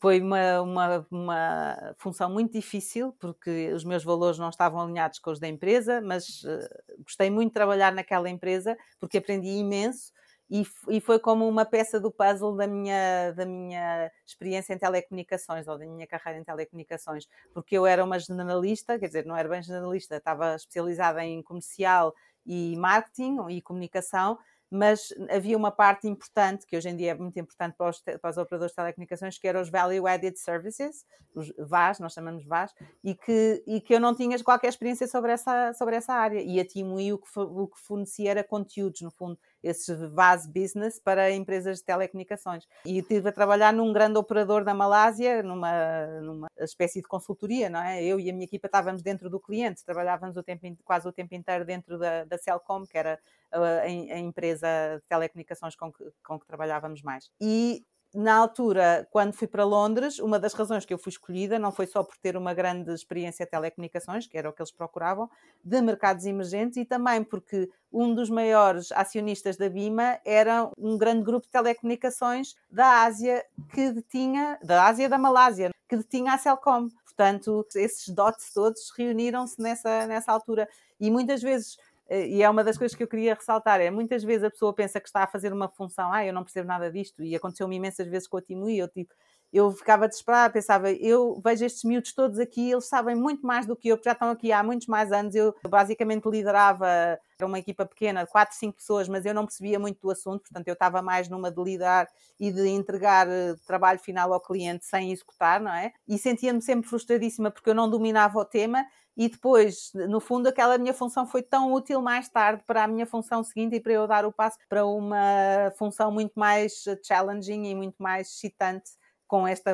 Foi uma, uma, uma função muito difícil, porque os meus valores não estavam alinhados com os da empresa, mas uh, gostei muito de trabalhar naquela empresa, porque aprendi imenso. E, e, foi como uma peça do puzzle da minha, da minha experiência em telecomunicações ou da minha carreira em telecomunicações, porque eu era uma jornalista, quer dizer, não era bem jornalista, estava especializada em comercial e marketing e comunicação, mas havia uma parte importante, que hoje em dia é muito importante para os, para os operadores de telecomunicações, que eram os Value Added Services, os VAS, nós chamamos VAS, e que, e que eu não tinha qualquer experiência sobre essa, sobre essa área. E a Timui o que, o que fornecia era conteúdos, no fundo, esses VAS Business para empresas de telecomunicações. E estive a trabalhar num grande operador da Malásia, numa, numa espécie de consultoria, não é? Eu e a minha equipa estávamos dentro do cliente, trabalhávamos o tempo, quase o tempo inteiro dentro da, da Celcom, que era a, a, a empresa de telecomunicações com que, com que trabalhávamos mais. E na altura, quando fui para Londres, uma das razões que eu fui escolhida não foi só por ter uma grande experiência de telecomunicações, que era o que eles procuravam, de mercados emergentes e também porque um dos maiores acionistas da BIMA era um grande grupo de telecomunicações da Ásia que detinha, da Ásia da Malásia, que detinha a Celcom. Portanto, esses dots todos reuniram-se nessa, nessa altura. E muitas vezes e é uma das coisas que eu queria ressaltar, é muitas vezes a pessoa pensa que está a fazer uma função, ah, eu não percebo nada disto, e aconteceu-me imensas vezes com a Timui, eu tipo, eu ficava desesperada, pensava, eu vejo estes miúdos todos aqui, eles sabem muito mais do que eu, porque já estão aqui há muitos mais anos, eu basicamente liderava, era uma equipa pequena, de 4, 5 pessoas, mas eu não percebia muito do assunto, portanto eu estava mais numa de liderar e de entregar eh, trabalho final ao cliente sem executar, não é? E sentia-me sempre frustradíssima porque eu não dominava o tema e depois, no fundo, aquela minha função foi tão útil mais tarde para a minha função seguinte e para eu dar o passo para uma função muito mais challenging e muito mais excitante com este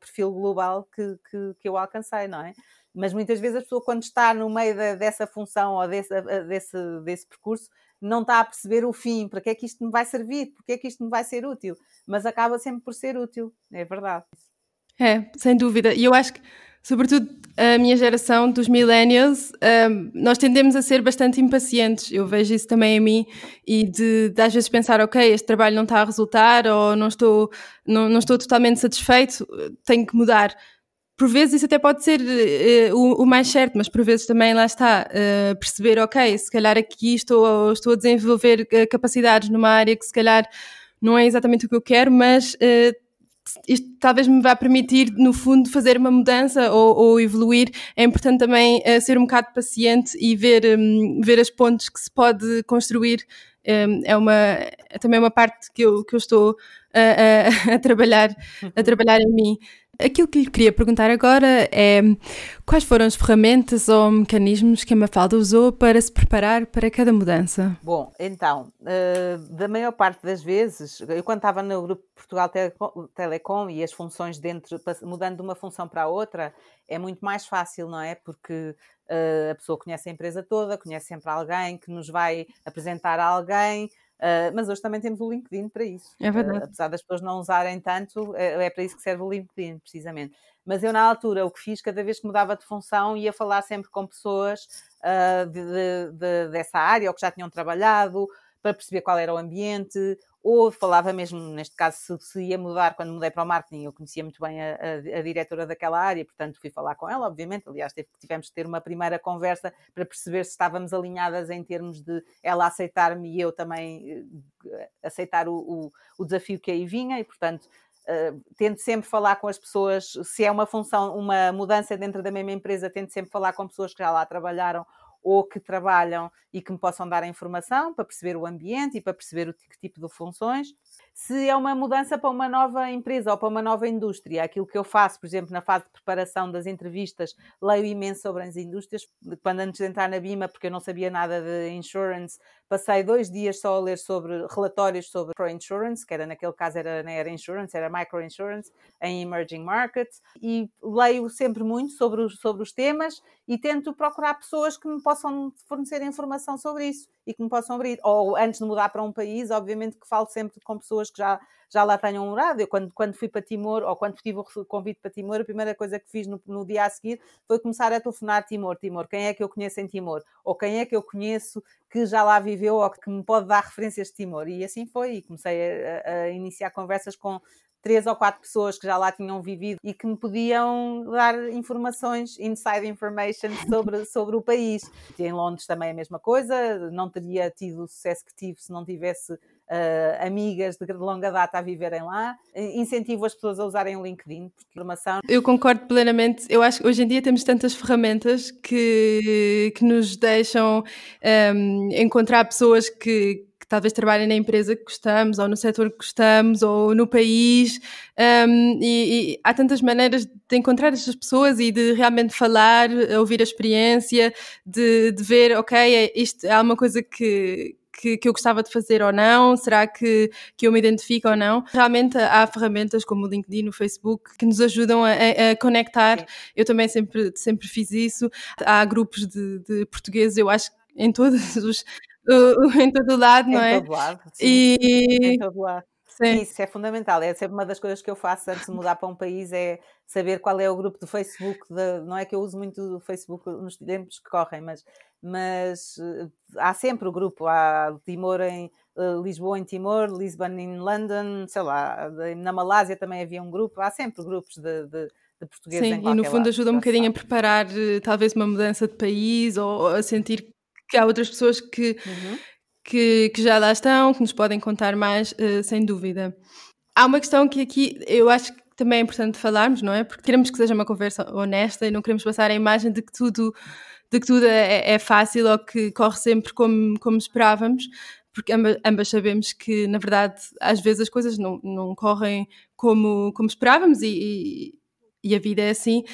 perfil global que, que, que eu alcancei, não é? Mas muitas vezes a pessoa, quando está no meio de, dessa função ou desse, desse, desse percurso, não está a perceber o fim, para que é que isto me vai servir, porque é que isto me vai ser útil, mas acaba sempre por ser útil, é verdade. É, sem dúvida. E eu acho que sobretudo a minha geração dos millennials, um, nós tendemos a ser bastante impacientes. Eu vejo isso também em mim e de, de às vezes pensar, ok, este trabalho não está a resultar ou não estou, não, não estou totalmente satisfeito, tenho que mudar. Por vezes isso até pode ser uh, o, o, mais certo, mas por vezes também lá está, uh, perceber, ok, se calhar aqui estou, estou a desenvolver uh, capacidades numa área que se calhar não é exatamente o que eu quero, mas isto talvez me vá permitir, no fundo, fazer uma mudança ou, ou evoluir. É importante também uh, ser um bocado paciente e ver, um, ver as pontes que se pode construir. Um, é, uma, é também uma parte que eu, que eu estou a, a, a trabalhar, a trabalhar em mim. Aquilo que lhe queria perguntar agora é quais foram as ferramentas ou mecanismos que a Mafalda usou para se preparar para cada mudança? Bom, então, uh, da maior parte das vezes, eu quando estava no grupo Portugal Telecom e as funções dentro, mudando de uma função para a outra, é muito mais fácil, não é? Porque uh, a pessoa conhece a empresa toda, conhece sempre alguém que nos vai apresentar a alguém, Uh, mas hoje também temos o LinkedIn para isso. É verdade. Uh, apesar das pessoas não usarem tanto, é, é, para isso que serve o LinkedIn, precisamente. Mas eu, na altura, o que fiz, cada vez que mudava de função, ia falar sempre com pessoas uh, de, de, de, dessa área ou que já tinham trabalhado, para perceber qual era o ambiente, ou falava mesmo, neste caso, se, se, ia mudar quando mudei para o marketing, eu conhecia muito bem a, a, a, diretora daquela área, portanto fui falar com ela, obviamente, aliás tivemos que ter uma primeira conversa para perceber se estávamos alinhadas em termos de ela aceitar-me e eu também uh, aceitar o, o, o, desafio que aí vinha, e portanto uh, tento sempre falar com as pessoas, se é uma função, uma mudança dentro da mesma empresa, tento sempre falar com pessoas que já lá trabalharam ou que trabalham e que me possam dar a informação para perceber o ambiente e para perceber o que tipo de funções. Se é uma mudança para uma nova empresa ou para uma nova indústria, aquilo que eu faço, por exemplo, na fase de preparação das entrevistas, leio imenso sobre as indústrias. Quando antes de entrar na BIMA, porque eu não sabia nada de insurance, passei dois dias só a ler sobre relatórios sobre pro insurance, que era naquele caso era, não era insurance, era micro insurance em emerging markets, e leio sempre muito sobre os, sobre os temas e tento procurar pessoas que me possam fornecer informação sobre isso e que me possam abrir. Ou antes de mudar para um país, obviamente que falo sempre com pessoas que já, já lá tenham morado. Eu, quando, quando fui para Timor, ou quando tive o convite para Timor, a primeira coisa que fiz no, no dia a seguir foi começar a telefonar Timor. Timor, quem é que eu conheço em Timor? Ou quem é que eu conheço que já lá viveu ou que me pode dar referências de Timor? E assim foi. E comecei a, a iniciar conversas com três ou quatro pessoas que já lá tinham vivido e que me podiam dar informações, inside information sobre, sobre o país. Em Londres também a mesma coisa, não teria tido o sucesso que tive se não tivesse Uh, amigas de longa data a viverem lá. Incentivo as pessoas a usarem o LinkedIn, porque informação. Eu concordo plenamente. Eu acho que hoje em dia temos tantas ferramentas que, que nos deixam um, encontrar pessoas que, que talvez trabalhem na empresa que gostamos, ou no setor que gostamos, ou no país, um, e, e, há tantas maneiras de encontrar estas pessoas e de realmente falar, ouvir a experiência, de, de ver, ok, é, isto é uma coisa que, que, que, eu gostava de fazer ou não? Será que, que eu me identifico ou não? Realmente há ferramentas como o LinkedIn, o Facebook, que nos ajudam a, a conectar. Eu também sempre, sempre fiz isso. Há grupos de, de portugueses, eu acho em todos os, em todo lado, não é? Em todo lado, sim. E... Em todo lado. Sim. Isso é fundamental. É sempre uma das coisas que eu faço antes de mudar para um país é saber qual é o grupo do Facebook. De, não é que eu uso muito o Facebook nos tempos que correm, mas, mas eh, há sempre o grupo. Há Timor em uh, Lisboa em Timor, Lisbon em London, sei lá, na Malásia também havia um grupo. Há sempre grupos de, de de português Sim, e no fundo ajuda um bocadinho a preparar eh, talvez uma mudança de país ou a sentir que há outras pessoas que, uhum. que, que, já lá estão, que nos podem contar mais, uh, sem dúvida. Há uma questão que aqui eu acho que também é importante falarmos, não é? Porque queremos que seja uma conversa honesta e não queremos passar a imagem de que tudo, de que tudo é, é fácil ou que corre sempre como, como esperávamos, porque ambas, ambas, sabemos que, na verdade, às vezes as coisas não, não correm como, como esperávamos e, e, e a vida é assim.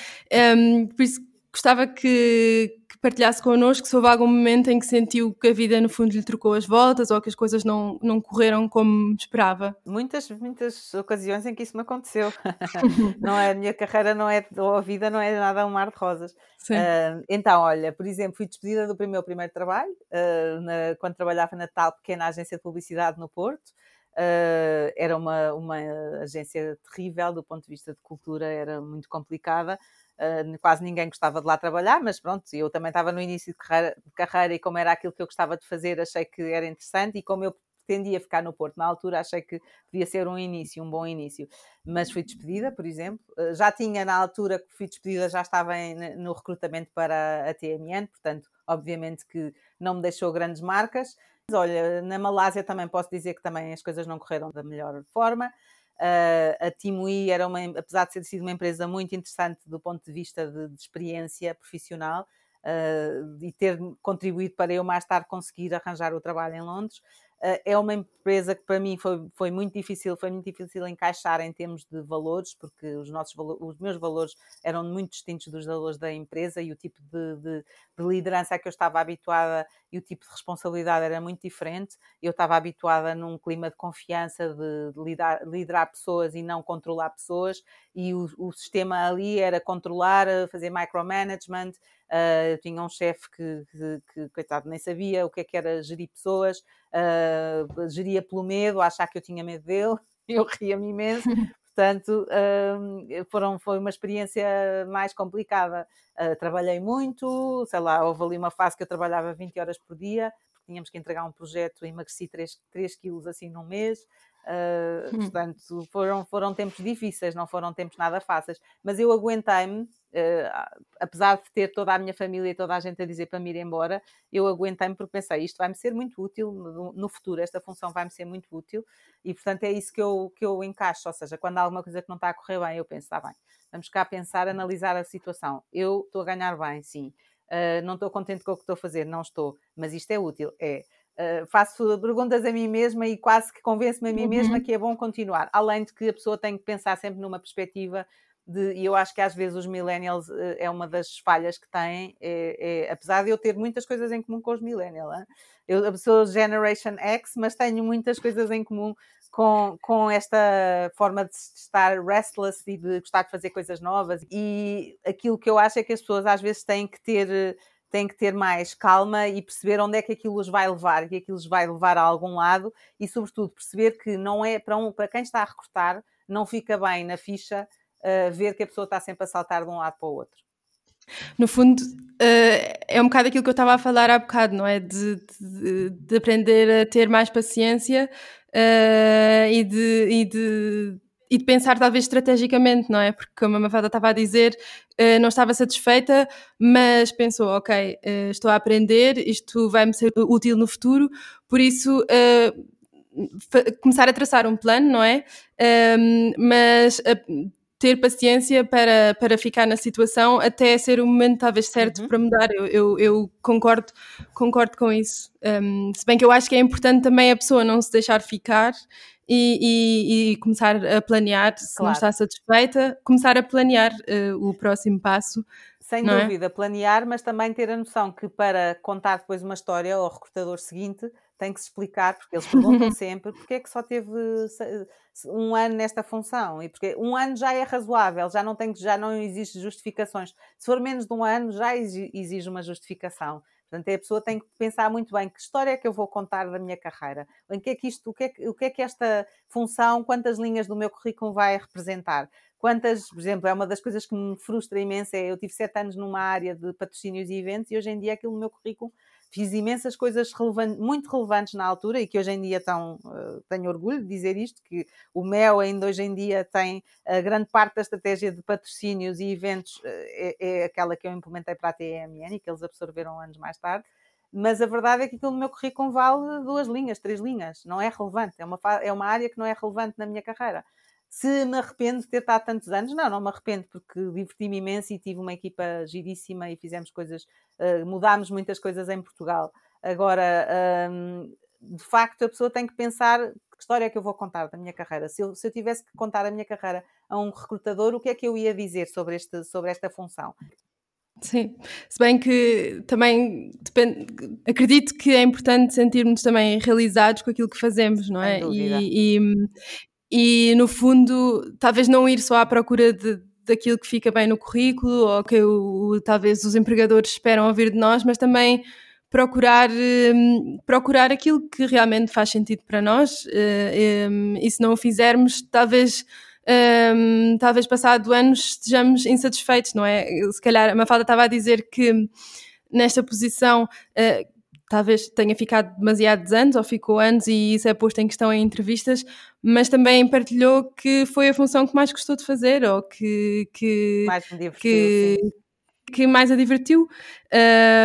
Um, por isso, gostava que, que partilhasse connosco se houve algum momento em que sentiu que a vida no fundo lhe trocou as voltas ou que as coisas não, não correram como esperava. Muitas, muitas ocasiões em que isso me aconteceu. não é, a minha carreira não é, ou a vida não é nada um mar de rosas. Uh, então, olha, por exemplo, fui despedida do meu primeiro trabalho, uh, na, quando trabalhava na tal pequena agência de publicidade no Porto. Uh, era uma, uma agência terrível do ponto de vista de cultura, era muito complicada. Uh, quase ninguém gostava de lá trabalhar, mas pronto, eu também estava no início de carreira, de carreira, e como era aquilo que eu gostava de fazer, achei que era interessante e como eu pretendia ficar no Porto na altura, achei que podia ser um início, um bom início. Mas fui despedida, por exemplo. Uh, já tinha, na altura que fui despedida, já estava em, no recrutamento para a TMN, portanto, obviamente que não me deixou grandes marcas. Mas, olha, na Malásia também posso dizer que também as coisas não correram da melhor forma. A Timui era uma, apesar de ter sido uma empresa muito interessante do ponto de vista de, de experiência profissional uh, e ter contribuído para eu mais tarde conseguir arranjar o trabalho em Londres, é uma empresa que para mim foi, foi muito difícil, foi muito difícil encaixar em termos de valores, porque os, nossos, os meus valores eram muito distintos dos valores da empresa e o tipo de, de, de liderança a que eu estava habituada e o tipo de responsabilidade era muito diferente. Eu estava habituada num clima de confiança, de, de lidar, liderar pessoas e não controlar pessoas, e o, o sistema ali era controlar, fazer micromanagement. Eu tinha um chefe que, que, que, coitado, nem sabia o que é que era gerir pessoas, uh, geria pelo medo, achar que eu tinha medo dele, eu ria-me imenso. Portanto, uh, foram, foi uma experiência mais complicada. Trabalhei muito, sei lá, houve ali uma fase que eu trabalhava 20 horas por dia, porque tínhamos que entregar um projeto e emagreci 3, 3 quilos assim num mês. Uh. Portanto, foram, foram tempos difíceis, não foram tempos nada fáceis. Mas eu aguentei-me, uh, apesar de ter toda a minha família e toda a gente a dizer para me ir embora, eu aguentei-me porque pensei, isto vai-me ser muito útil no, no futuro, esta função vai-me ser muito útil e, portanto, é isso que eu, que eu encaixo. Ou seja, quando há alguma coisa que não está a correr bem, eu penso, está bem, vamos cá pensar, analisar a situação. Eu estou a ganhar bem, sim. Uh, não estou contente com o que estou a fazer, não estou, mas isto é útil, é Uh, faço perguntas a mim mesma e quase que convenço-me a mim uhum. mesma que é bom continuar. Além de que a pessoa tem que pensar sempre numa perspectiva de, e eu acho que às vezes os millennials uh, é uma das falhas que têm, é, é, apesar de eu ter muitas coisas em comum com os millennials. Hein? Eu sou Generation X, mas tenho muitas coisas em comum com, com esta forma de estar restless e de gostar de fazer coisas novas. E aquilo que eu acho é que as pessoas às vezes têm que ter têm que ter mais calma e perceber onde é que aquilo os vai levar, que aquilo os vai levar a algum lado e, sobretudo, perceber que não é para, um, para quem está a recrutar, não fica bem na ficha uh, ver que a pessoa está sempre a saltar de um lado para o outro. No fundo, uh, é um bocado aquilo que eu estava a falar há bocado, não é? De, de, de aprender a ter mais paciência uh, e, de, e de e de pensar talvez estrategicamente, não é? Porque como a Mafada estava a dizer, uh, não estava satisfeita, mas pensou, ok, uh, estou a aprender, isto vai-me ser útil no futuro, por isso uh, começar a traçar um plano, não é? Um, mas ter paciência para, para ficar na situação até ser o momento talvez certo uhum. para mudar. Eu, eu, eu, concordo, concordo com isso. Um, se bem que eu acho que é importante também a pessoa não se deixar ficar e, e, e, começar a planear, se claro. não está satisfeita, começar a planear uh, o próximo passo. Sem é? dúvida, é? planear, mas também ter a noção que para contar depois uma história ao recrutador seguinte tem que se explicar, porque eles perguntam sempre porque é que só teve um ano nesta função e porque um ano já é razoável, já não tem já não existe justificações. Se for menos de um ano, já exige uma justificação. Portanto, a pessoa tem que pensar muito bem que história é que eu vou contar da minha carreira, em que é que isto, o que é que, o que, é que esta função, quantas linhas do meu currículo vai representar. Quantas, por exemplo, é uma das coisas que me frustra imenso, é eu tive sete anos numa área de patrocínios e eventos e hoje em dia aquilo no meu currículo fiz imensas coisas muito relevantes na altura e que hoje em dia uh, tenho orgulho de dizer isto, que o MEL ainda hoje em dia tem a grande parte da estratégia de patrocínios e eventos uh, é, é, aquela que eu implementei para a TMN e que eles absorveram anos mais tarde. Mas a verdade é que aquilo no meu currículo vale duas linhas, três linhas, não é relevante, é uma, é uma área que não é relevante na minha carreira. Se me arrependo de ter estado tantos anos, não, não me arrependo, porque diverti-me imenso e tive uma equipa giríssima e fizemos coisas, uh, mudámos muitas coisas em Portugal. Agora, um, de facto, a pessoa tem que pensar que história é que eu vou contar da minha carreira. Se eu, se eu tivesse que contar a minha carreira a um recrutador, o que é que eu ia dizer sobre, este, sobre esta função? Sim, se bem que também depende, acredito que é importante sentirmos também realizados com aquilo que fazemos, não é? E, e, e no fundo talvez não ir só à procura de, daquilo que fica bem no currículo ou que o, talvez os empregadores esperam ouvir de nós, mas também procurar, um, procurar aquilo que realmente faz sentido para nós uh, um, e se não o fizermos, talvez um, talvez passado anos estejamos insatisfeitos, não é? Se calhar a Mafalda estava a dizer que nesta posição uh, talvez tenha ficado demasiados anos ou ficou anos e isso é posto em questão em entrevistas, mas também partilhou que foi a função que mais gostou de fazer ou que, que mais me divertiu, que, que mais a divertiu.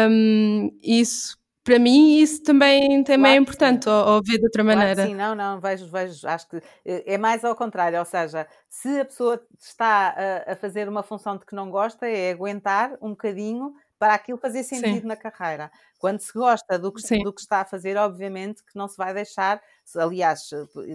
Um, isso para mim isso também, também claro é importante, ou, ou ver de outra claro maneira. Sim, não, não, vejo, vejo, acho que eh, é mais ao contrário, ou seja, se a pessoa está a, a fazer uma função de que não gosta, é aguentar um bocadinho para aquilo fazer sentido Sim. na carreira. Quando se gosta do que, do que está a fazer, obviamente que não se vai deixar. Aliás,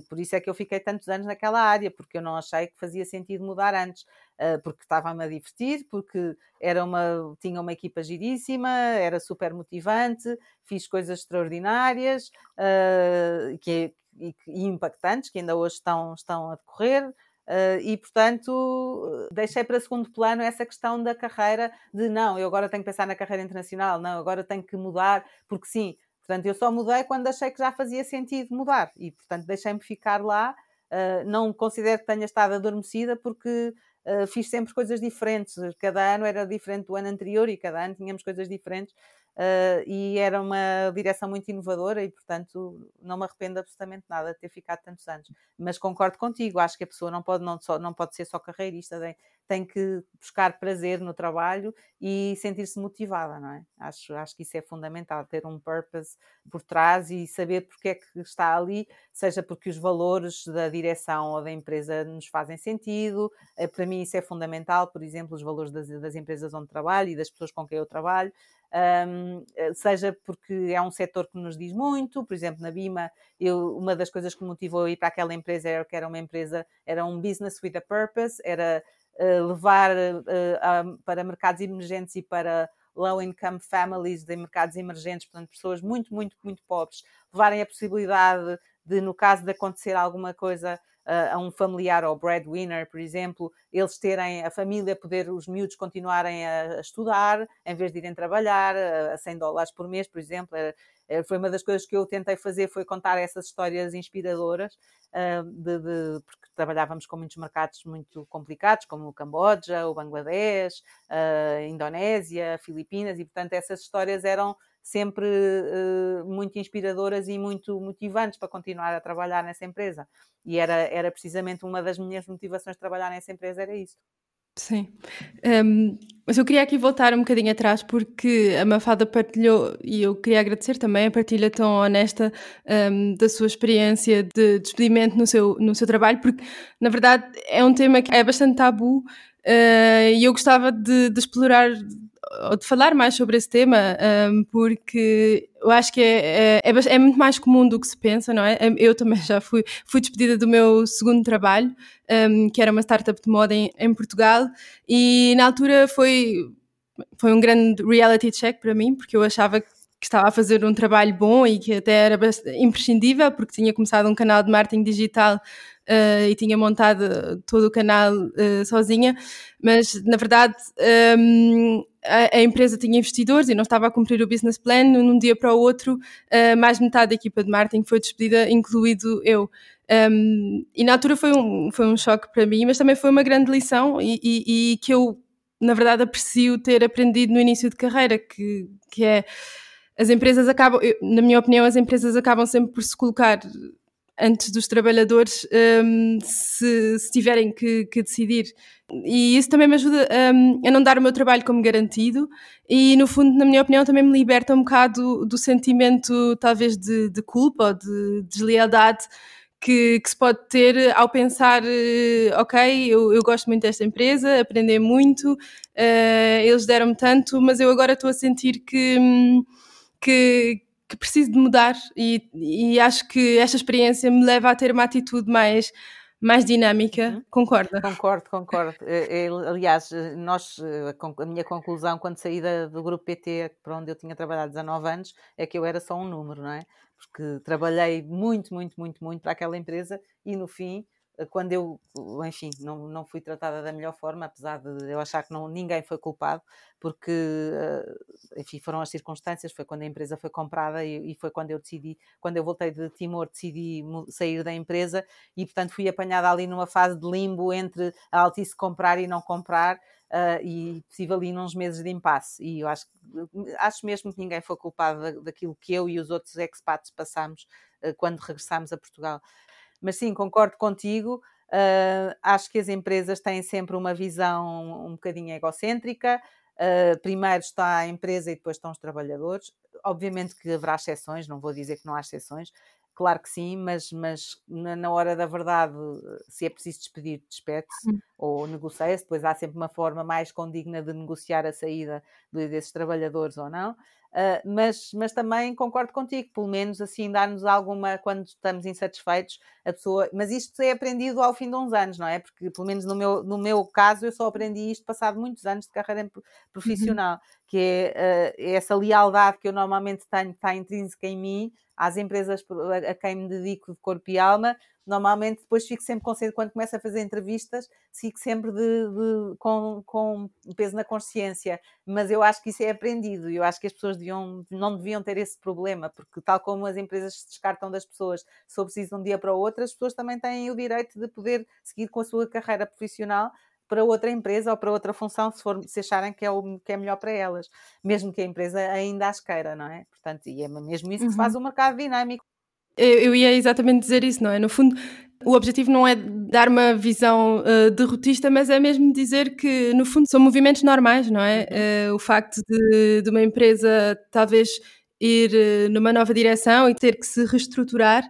por isso é que eu fiquei tantos anos naquela área, porque eu não achei que fazia sentido mudar antes, eh, porque estava-me a divertir, porque era uma, tinha uma equipa giríssima, era super motivante, fiz coisas extraordinárias uh, que, e, e impactantes, que ainda hoje estão, estão a decorrer. Uh, e, portanto, deixei para segundo plano essa questão da carreira de não, eu agora tenho que pensar na carreira internacional, não, agora tenho que mudar, porque sim. Portanto, eu só mudei quando achei que já fazia sentido mudar e, portanto, deixei-me ficar lá. Uh, não considero que tenha estado adormecida porque uh, fiz sempre coisas diferentes. Cada ano era diferente do ano anterior e cada ano tínhamos coisas diferentes uh, e era uma direção muito inovadora e, portanto, não me arrependo absolutamente nada de ter ficado tantos anos. Mas concordo contigo, acho que a pessoa não pode, não, só, não pode ser só carreirista, tem, tem que buscar prazer no trabalho e sentir-se motivada, não é? Acho, acho que isso é fundamental, ter um purpose por trás e saber porque é que está ali, seja porque os valores da direção ou da empresa nos fazem sentido, eh, para mim isso é fundamental, por exemplo, os valores das, das empresas onde trabalho e das pessoas com quem eu trabalho, um, seja porque é um setor que nos diz muito, por exemplo, na Bima, eu, uma das coisas que me motivou a ir para aquela empresa era que era uma empresa, era um business with a purpose, era uh, levar uh, para mercados emergentes e para low income families de mercados emergentes, portanto, pessoas muito, muito, muito pobres, levarem a possibilidade de, no caso de acontecer alguma coisa a um familiar ou breadwinner, por exemplo, eles terem a família, poder os miúdos continuarem a, estudar, em vez de irem trabalhar a 100 dólares por mês, por exemplo. foi uma das coisas que eu tentei fazer, foi contar essas histórias inspiradoras, de, de, porque trabalhávamos com muitos mercados muito complicados, como o Camboja, o Bangladesh, a Indonésia, Filipinas, e portanto essas histórias eram sempre uh, muito inspiradoras e muito motivantes para continuar a trabalhar nessa empresa. E era, era precisamente uma das minhas motivações de trabalhar nessa empresa, era isso. Sim. Um, mas eu queria aqui voltar um bocadinho atrás porque a Mafada partilhou, e eu queria agradecer também a partilha tão honesta um, da sua experiência de despedimento no seu, no seu trabalho, porque na verdade é um tema que é bastante tabu uh, e eu gostava de, de explorar de falar mais sobre esse tema, um, porque eu acho que é, é, é, é, muito mais comum do que se pensa, não é? Eu também já fui, fui despedida do meu segundo trabalho, um, que era uma startup de moda em, em, Portugal, e na altura foi, foi um grande reality check para mim, porque eu achava que estava a fazer um trabalho bom e que até era imprescindível, porque tinha começado um canal de marketing digital uh, e tinha montado todo o canal uh, sozinha, mas na verdade um, a, a, empresa tinha investidores e não estava a cumprir o business plan. Num dia para o outro, uh, mais metade da equipa de marketing foi despedida, incluído eu. Um, e na altura foi um, foi um choque para mim, mas também foi uma grande lição e, e, e que eu, na verdade, aprecio ter aprendido no início de carreira, que, que é as empresas acabam, na minha opinião, as empresas acabam sempre por se colocar antes dos trabalhadores um, se, se, tiverem que, que, decidir. E isso também me ajuda um, a não dar o meu trabalho como garantido e, no fundo, na minha opinião, também me liberta um bocado do sentimento, talvez, de, de culpa ou de deslealdade que, que, se pode ter ao pensar, uh, ok, eu, eu, gosto muito desta empresa, aprender muito, uh, eles deram-me tanto, mas eu agora estou a sentir que, hum, que que preciso de mudar e, e acho que esta experiência me leva a ter uma atitude mais mais dinâmica, uhum. concorda? Concordo, concordo. Eh, eh, aliás, eh, nós, a minha conclusão quando saí do grupo PT, para onde eu tinha trabalhado 19 anos, é que eu era só um número, não é? Porque trabalhei muito, muito, muito, muito para aquela empresa e no fim quando eu, enfim, não, não fui tratada da melhor forma, apesar de eu achar que não, ninguém foi culpado, porque, eh, enfim, foram as circunstâncias, foi quando a empresa foi comprada e, e foi quando eu decidi, quando eu voltei de Timor, decidi sair da empresa e, portanto, fui apanhada ali numa fase de limbo entre a Altice comprar e não comprar, Uh, e tive ali uns meses de impasse. E eu acho, acho mesmo que ninguém foi culpado daquilo que eu e os outros expats passámos uh, quando regressámos a Portugal. Mas sim, concordo contigo. Uh, acho que as empresas têm sempre uma visão um bocadinho egocêntrica. Uh, primeiro está a empresa e depois estão os trabalhadores. Obviamente que haverá exceções, não vou dizer que não há exceções, claro que sim, mas, mas na, hora da verdade, se é preciso despedir, despede-se hum. ou negocia-se. Depois há sempre uma forma mais condigna de negociar a saída desses trabalhadores ou não. Uh, mas, mas também concordo contigo, pelo menos assim dar-nos alguma, quando estamos insatisfeitos, a pessoa. Mas isto é aprendido ao fim de uns anos, não é? Porque, pelo menos no meu, no meu caso, eu só aprendi isto passado muitos anos de carreira uhum. profissional, uhum. Que é uh, essa lealdade que eu normalmente tenho, está intrínseca em mim, às empresas a quem me dedico de corpo e alma, normalmente depois fico sempre com quando começo a fazer entrevistas, fico sempre de, de, com, com peso na consciência, mas eu acho que isso é aprendido eu acho que as pessoas deviam, não deviam ter esse problema, porque tal como as empresas se descartam das pessoas for preciso de um dia para o outro, as pessoas também têm o direito de poder seguir com a sua carreira profissional para outra empresa ou para outra função, se, for, se acharem que é, o, que é melhor para elas, mesmo que a empresa ainda as queira, não é? Portanto, e é mesmo isso que faz uhum. o mercado dinâmico. Eu, eu ia exatamente dizer isso, não é? No fundo, o objetivo não é dar uma visão uh, derrotista, mas é mesmo dizer que, no fundo, são movimentos normais, não é? Uh, o facto de, de, uma empresa talvez ir uh, numa nova direção e ter que se reestruturar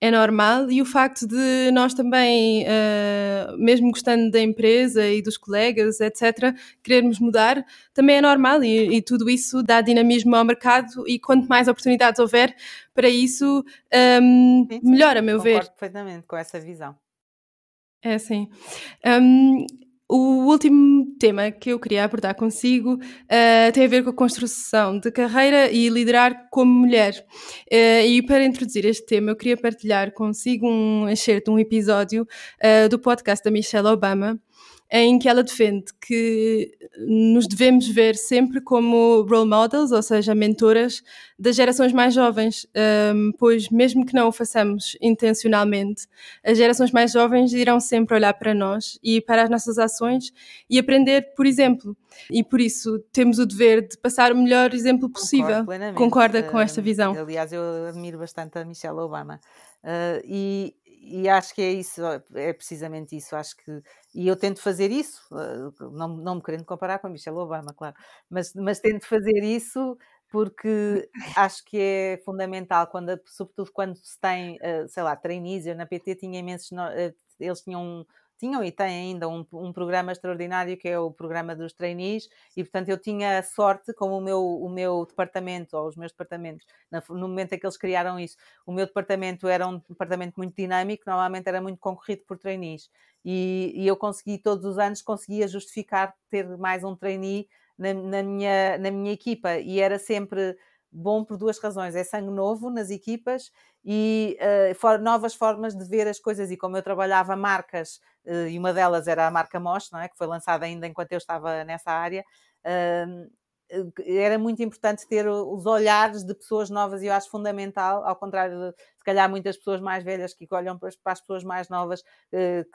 é normal e o facto de nós também, uh, mesmo gostando da empresa e dos colegas, etc., querermos mudar, também é normal e, e tudo isso dá dinamismo ao mercado e quanto mais oportunidades houver para isso, um, sim, sim, melhor, a meu concordo ver. perfeitamente com essa visão. É assim. Um, o último tema que eu queria abordar consigo uh, tem a ver com a construção de carreira e liderar como mulher. Uh, e para introduzir este tema, eu queria partilhar consigo um excerto, um episódio uh, do podcast da Michelle Obama, em que ela defende que nos devemos ver sempre como role models, ou seja, mentoras das gerações mais jovens, um, pois mesmo que não o façamos intencionalmente, as gerações mais jovens irão sempre olhar para nós e para as nossas ações e aprender, por exemplo. E por isso temos o dever de passar o melhor exemplo possível. Concorda com esta visão? Aliás, eu admiro bastante a Michelle Obama. Uh, e, e acho que é isso, é precisamente isso. Acho que e eu tento fazer isso, eh, não, não me querendo comparar com a Michelle Obama, claro, mas, mas tento fazer isso porque acho que é fundamental, quando, sobretudo quando se tem, eh, sei lá, trainees, eu na PT tinha imensos, eh, eles tinham tinham e têm ainda um, um, programa extraordinário que é o programa dos trainees e portanto eu tinha sorte como o meu, o meu departamento ou os meus departamentos no momento em que eles criaram isso o meu departamento era um departamento muito dinâmico normalmente era muito concorrido por trainees e, e eu consegui todos os anos conseguia justificar ter mais um trainee na, na, minha, na minha equipa e era sempre bom por duas razões. É sangue novo nas equipas e uh, for, novas formas de ver as coisas. E como eu trabalhava marcas, uh, e uma delas era a marca Mosh, não é? que foi lançada ainda enquanto eu estava nessa área, uh, era muito importante ter os olhares de pessoas novas e eu acho fundamental, ao contrário de se calhar muitas pessoas mais velhas que olham para as pessoas mais novas que,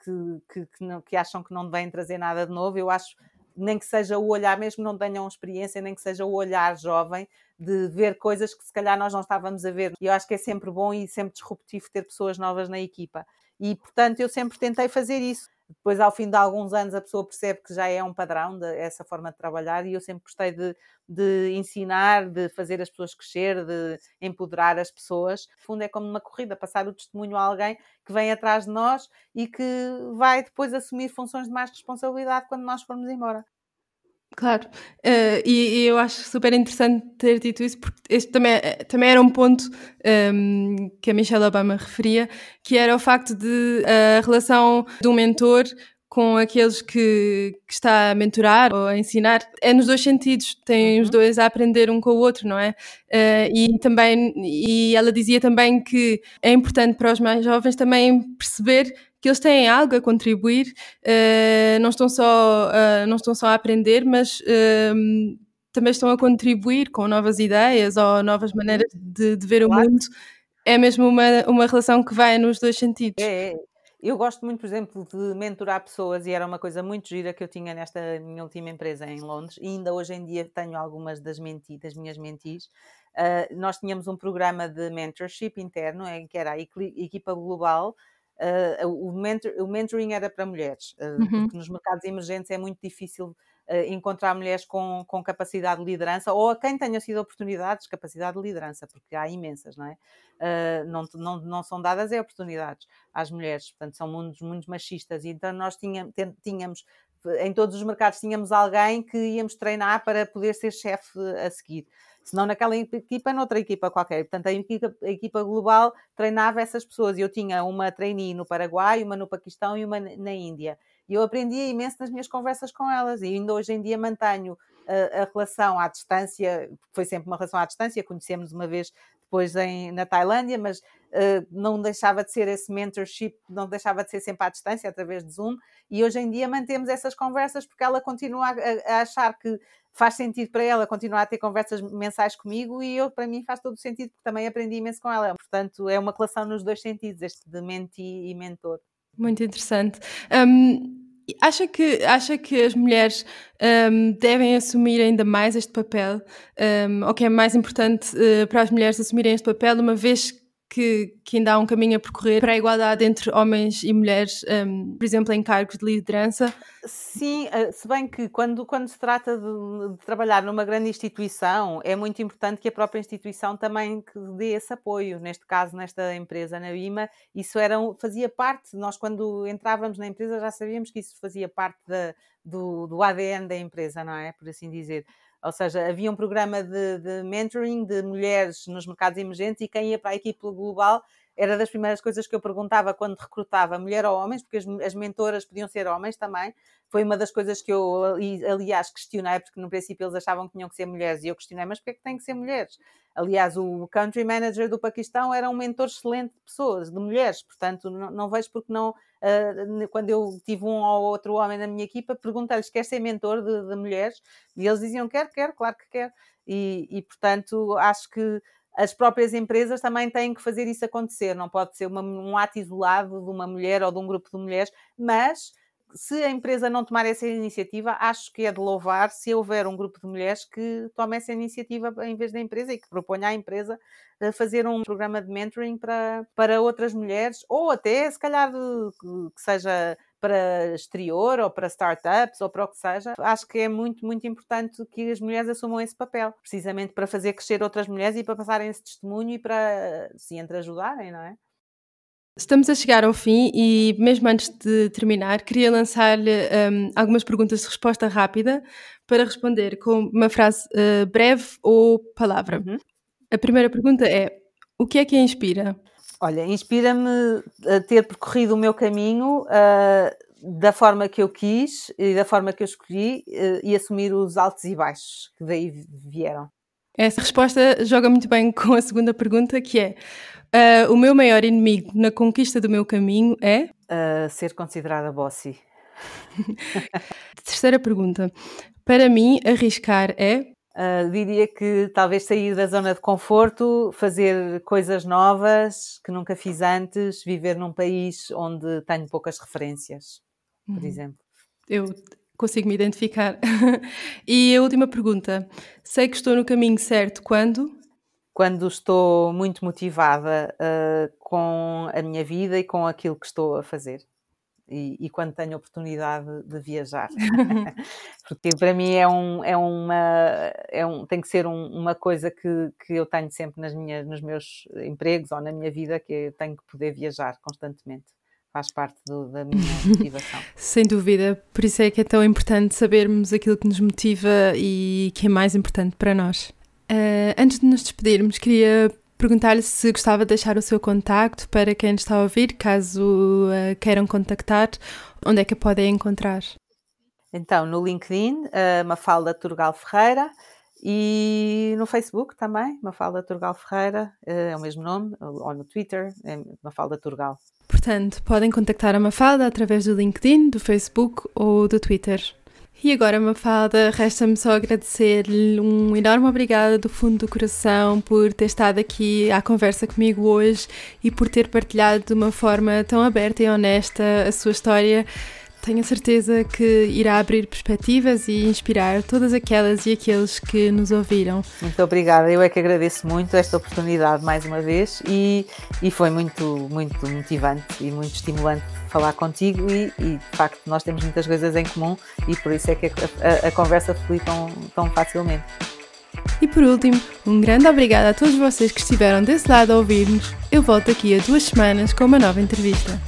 que, que, que acham que não devem trazer nada de novo, eu acho nem que seja o olhar, mesmo não tenham experiência, nem que seja o olhar jovem, de ver coisas que se calhar nós não estávamos a ver. E eu acho que é sempre bom e sempre disruptivo ter pessoas novas na equipa. E, portanto, eu sempre tentei fazer isso. Depois, ao fim de alguns anos, a pessoa percebe que já é um padrão de, essa forma de trabalhar, e eu sempre gostei de, de ensinar, de fazer as pessoas crescer, de empoderar as pessoas. No fundo, é como uma corrida, passar o testemunho a alguém que vem atrás de nós e que vai depois assumir funções de mais responsabilidade quando nós formos embora. Claro, uh, e, e, eu acho super interessante ter dito isso, porque este também, eh, também era um ponto um, ehm, que a Michelle Obama referia, que era o facto de a relação um mentor com aqueles que, que, está a mentorar ou a ensinar, é nos dois sentidos, tem uhum. os dois a aprender um com o outro, não é? Uh, e também, e ela dizia também que é importante para os mais jovens também perceber que eles têm algo a contribuir, uh, não, estão só, uh, não estão só a aprender, mas uh, também estão a contribuir com novas ideias ou novas maneiras de, de ver claro. o mundo. É mesmo uma, uma relação que vai nos dois sentidos. É, é. Eu gosto muito, por exemplo, de mentorar pessoas e era uma coisa muito gira que eu tinha nesta minha última empresa em Londres e ainda hoje em dia tenho algumas das, menti, das minhas mentis. Uh, nós tínhamos um programa de mentorship interno em que era a equipa global Uh, o, mentor, o, mentoring era para mulheres, uh, uhum. porque nos mercados emergentes é muito difícil encontrar mulheres com, com capacidade de liderança ou a quem tenha sido oportunidades, capacidade de liderança, porque há imensas, não é? não, não, não são dadas é oportunidades às mulheres, portanto são mundos muito machistas, e então nós tínhamos, tínhamos em todos os mercados tínhamos alguém que íamos treinar para poder ser chefe a seguir se não naquela equipa, noutra equipa qualquer. Portanto, a equipa, a equipa, global treinava essas pessoas. Eu tinha uma trainee no Paraguai, uma no Paquistão e uma na Índia. E eu aprendia imenso nas minhas conversas com elas. E ainda hoje em dia mantenho a, a relação à distância, foi sempre uma relação à distância, conhecemos uma vez depois em, na Tailândia, mas não deixava de ser esse mentorship, não deixava de ser sempre à distância, através de Zoom, e hoje em dia mantemos essas conversas porque ela continua a, a achar que faz sentido para ela continuar a ter conversas mensais comigo e eu, para mim, faz todo o sentido porque também aprendi imenso com ela. Portanto, é uma relação nos dois sentidos, este de menti e mentor. Muito interessante. Um, acha, que, acha que as mulheres um, devem assumir ainda mais este papel? Um, ou que é mais importante uh, para as mulheres assumirem este papel, uma vez que, que ainda há um caminho a percorrer para a igualdade entre homens e mulheres, um, por exemplo, em cargos de liderança? Sim, eh, se bem que quando, quando se trata de, de, trabalhar numa grande instituição, é muito importante que a própria instituição também dê esse apoio. Neste caso, nesta empresa, na BIMA, isso era, fazia parte, nós quando entrávamos na empresa já sabíamos que isso fazia parte da, do, do ADN da empresa, não é? Por assim dizer. Ou seja, havia um programa de, de mentoring de mulheres nos mercados emergentes e quem ia para a equipe global era das primeiras coisas que eu perguntava quando recrutava mulher ou homens, porque as, as, mentoras podiam ser homens também. Foi uma das coisas que eu, aliás, questionei, porque no princípio eles achavam que tinham que ser mulheres, e eu questionei, mas porquê é que têm que ser mulheres? Aliás, o country manager do Paquistão era um mentor excelente de pessoas, de mulheres, portanto, não, não vejo porque não. Uh, quando eu tive um ou outro homem na minha equipa, perguntei-lhes: quer ser mentor de, de mulheres? E eles diziam: quer, quer, claro que quer. E, e portanto, acho que as próprias empresas também têm que fazer isso acontecer. Não pode ser uma, um ato isolado de uma mulher ou de um grupo de mulheres, mas se a empresa não tomar essa iniciativa, acho que é de louvar se houver um grupo de mulheres que tome essa iniciativa em vez da empresa e que proponha à empresa eh, fazer um programa de mentoring para, para outras mulheres, ou até, se calhar, que seja para exterior ou para startups ou para o que seja, acho que é muito, muito importante que as mulheres assumam esse papel, precisamente para fazer crescer outras mulheres e para passarem esse testemunho e para se entreajudarem, não é? Estamos a chegar ao fim e, mesmo antes de terminar, queria lançar-lhe um, algumas perguntas de resposta rápida para responder com uma frase uh, breve ou palavra. Uhum. A primeira pergunta é: o que é que a inspira? Olha, inspira-me a ter percorrido o meu caminho uh, da forma que eu quis e da forma que eu escolhi uh, e assumir os altos e baixos que daí vieram. Essa resposta joga muito bem com a segunda pergunta, que é: uh, o meu maior inimigo na conquista do meu caminho é? ser considerada bossy. Terceira pergunta: para mim, arriscar é? Uh, diria que talvez sair da zona de conforto, fazer coisas novas que nunca fiz antes, viver num país onde tenho poucas referências, por uhum. exemplo. Eu consigo me identificar. e a última pergunta: sei que estou no caminho certo quando? Quando estou muito motivada uh, com a minha vida e com aquilo que estou a fazer e, e, quando tenho oportunidade de viajar. Porque para mim é, um, é uma. É um, tem que ser um, uma coisa que, que eu tenho sempre nas minhas, nos meus empregos ou na minha vida, que eu tenho que poder viajar constantemente. Faz parte do, da minha motivação. Sem dúvida, por isso é que é tão importante sabermos aquilo que nos motiva e que é mais importante para nós. Uh, antes de nos despedirmos, queria perguntar-lhe se gostava de deixar o seu contacto para quem está a ouvir, caso uh, queiram contactar, onde é que a podem encontrar? Então, no LinkedIn, uh, Mafalda Turgal Ferreira, e no Facebook também, Mafalda Turgal Ferreira, uh, é o mesmo nome, ou no Twitter, é Mafalda Turgal. Portanto, podem contactar a Mafalda através do LinkedIn, do Facebook ou do Twitter. E agora, Mafalda, resta-me só agradecer-lhe um enorme obrigada do fundo do coração por ter estado aqui à conversa comigo hoje e por ter partilhado de uma forma tão aberta e honesta a sua história tenho a certeza que irá abrir perspectivas e inspirar todas aquelas e aqueles que nos ouviram. Muito obrigada, eu é que agradeço muito esta oportunidade mais uma vez e, e foi muito, muito motivante e muito estimulante falar contigo e, e, de facto nós temos muitas coisas em comum e por isso é que a, a, a conversa flui tão, tão facilmente. E por último, um grande obrigado a todos vocês que estiveram desse lado a ouvir-nos. Eu volto aqui a duas semanas com uma nova entrevista.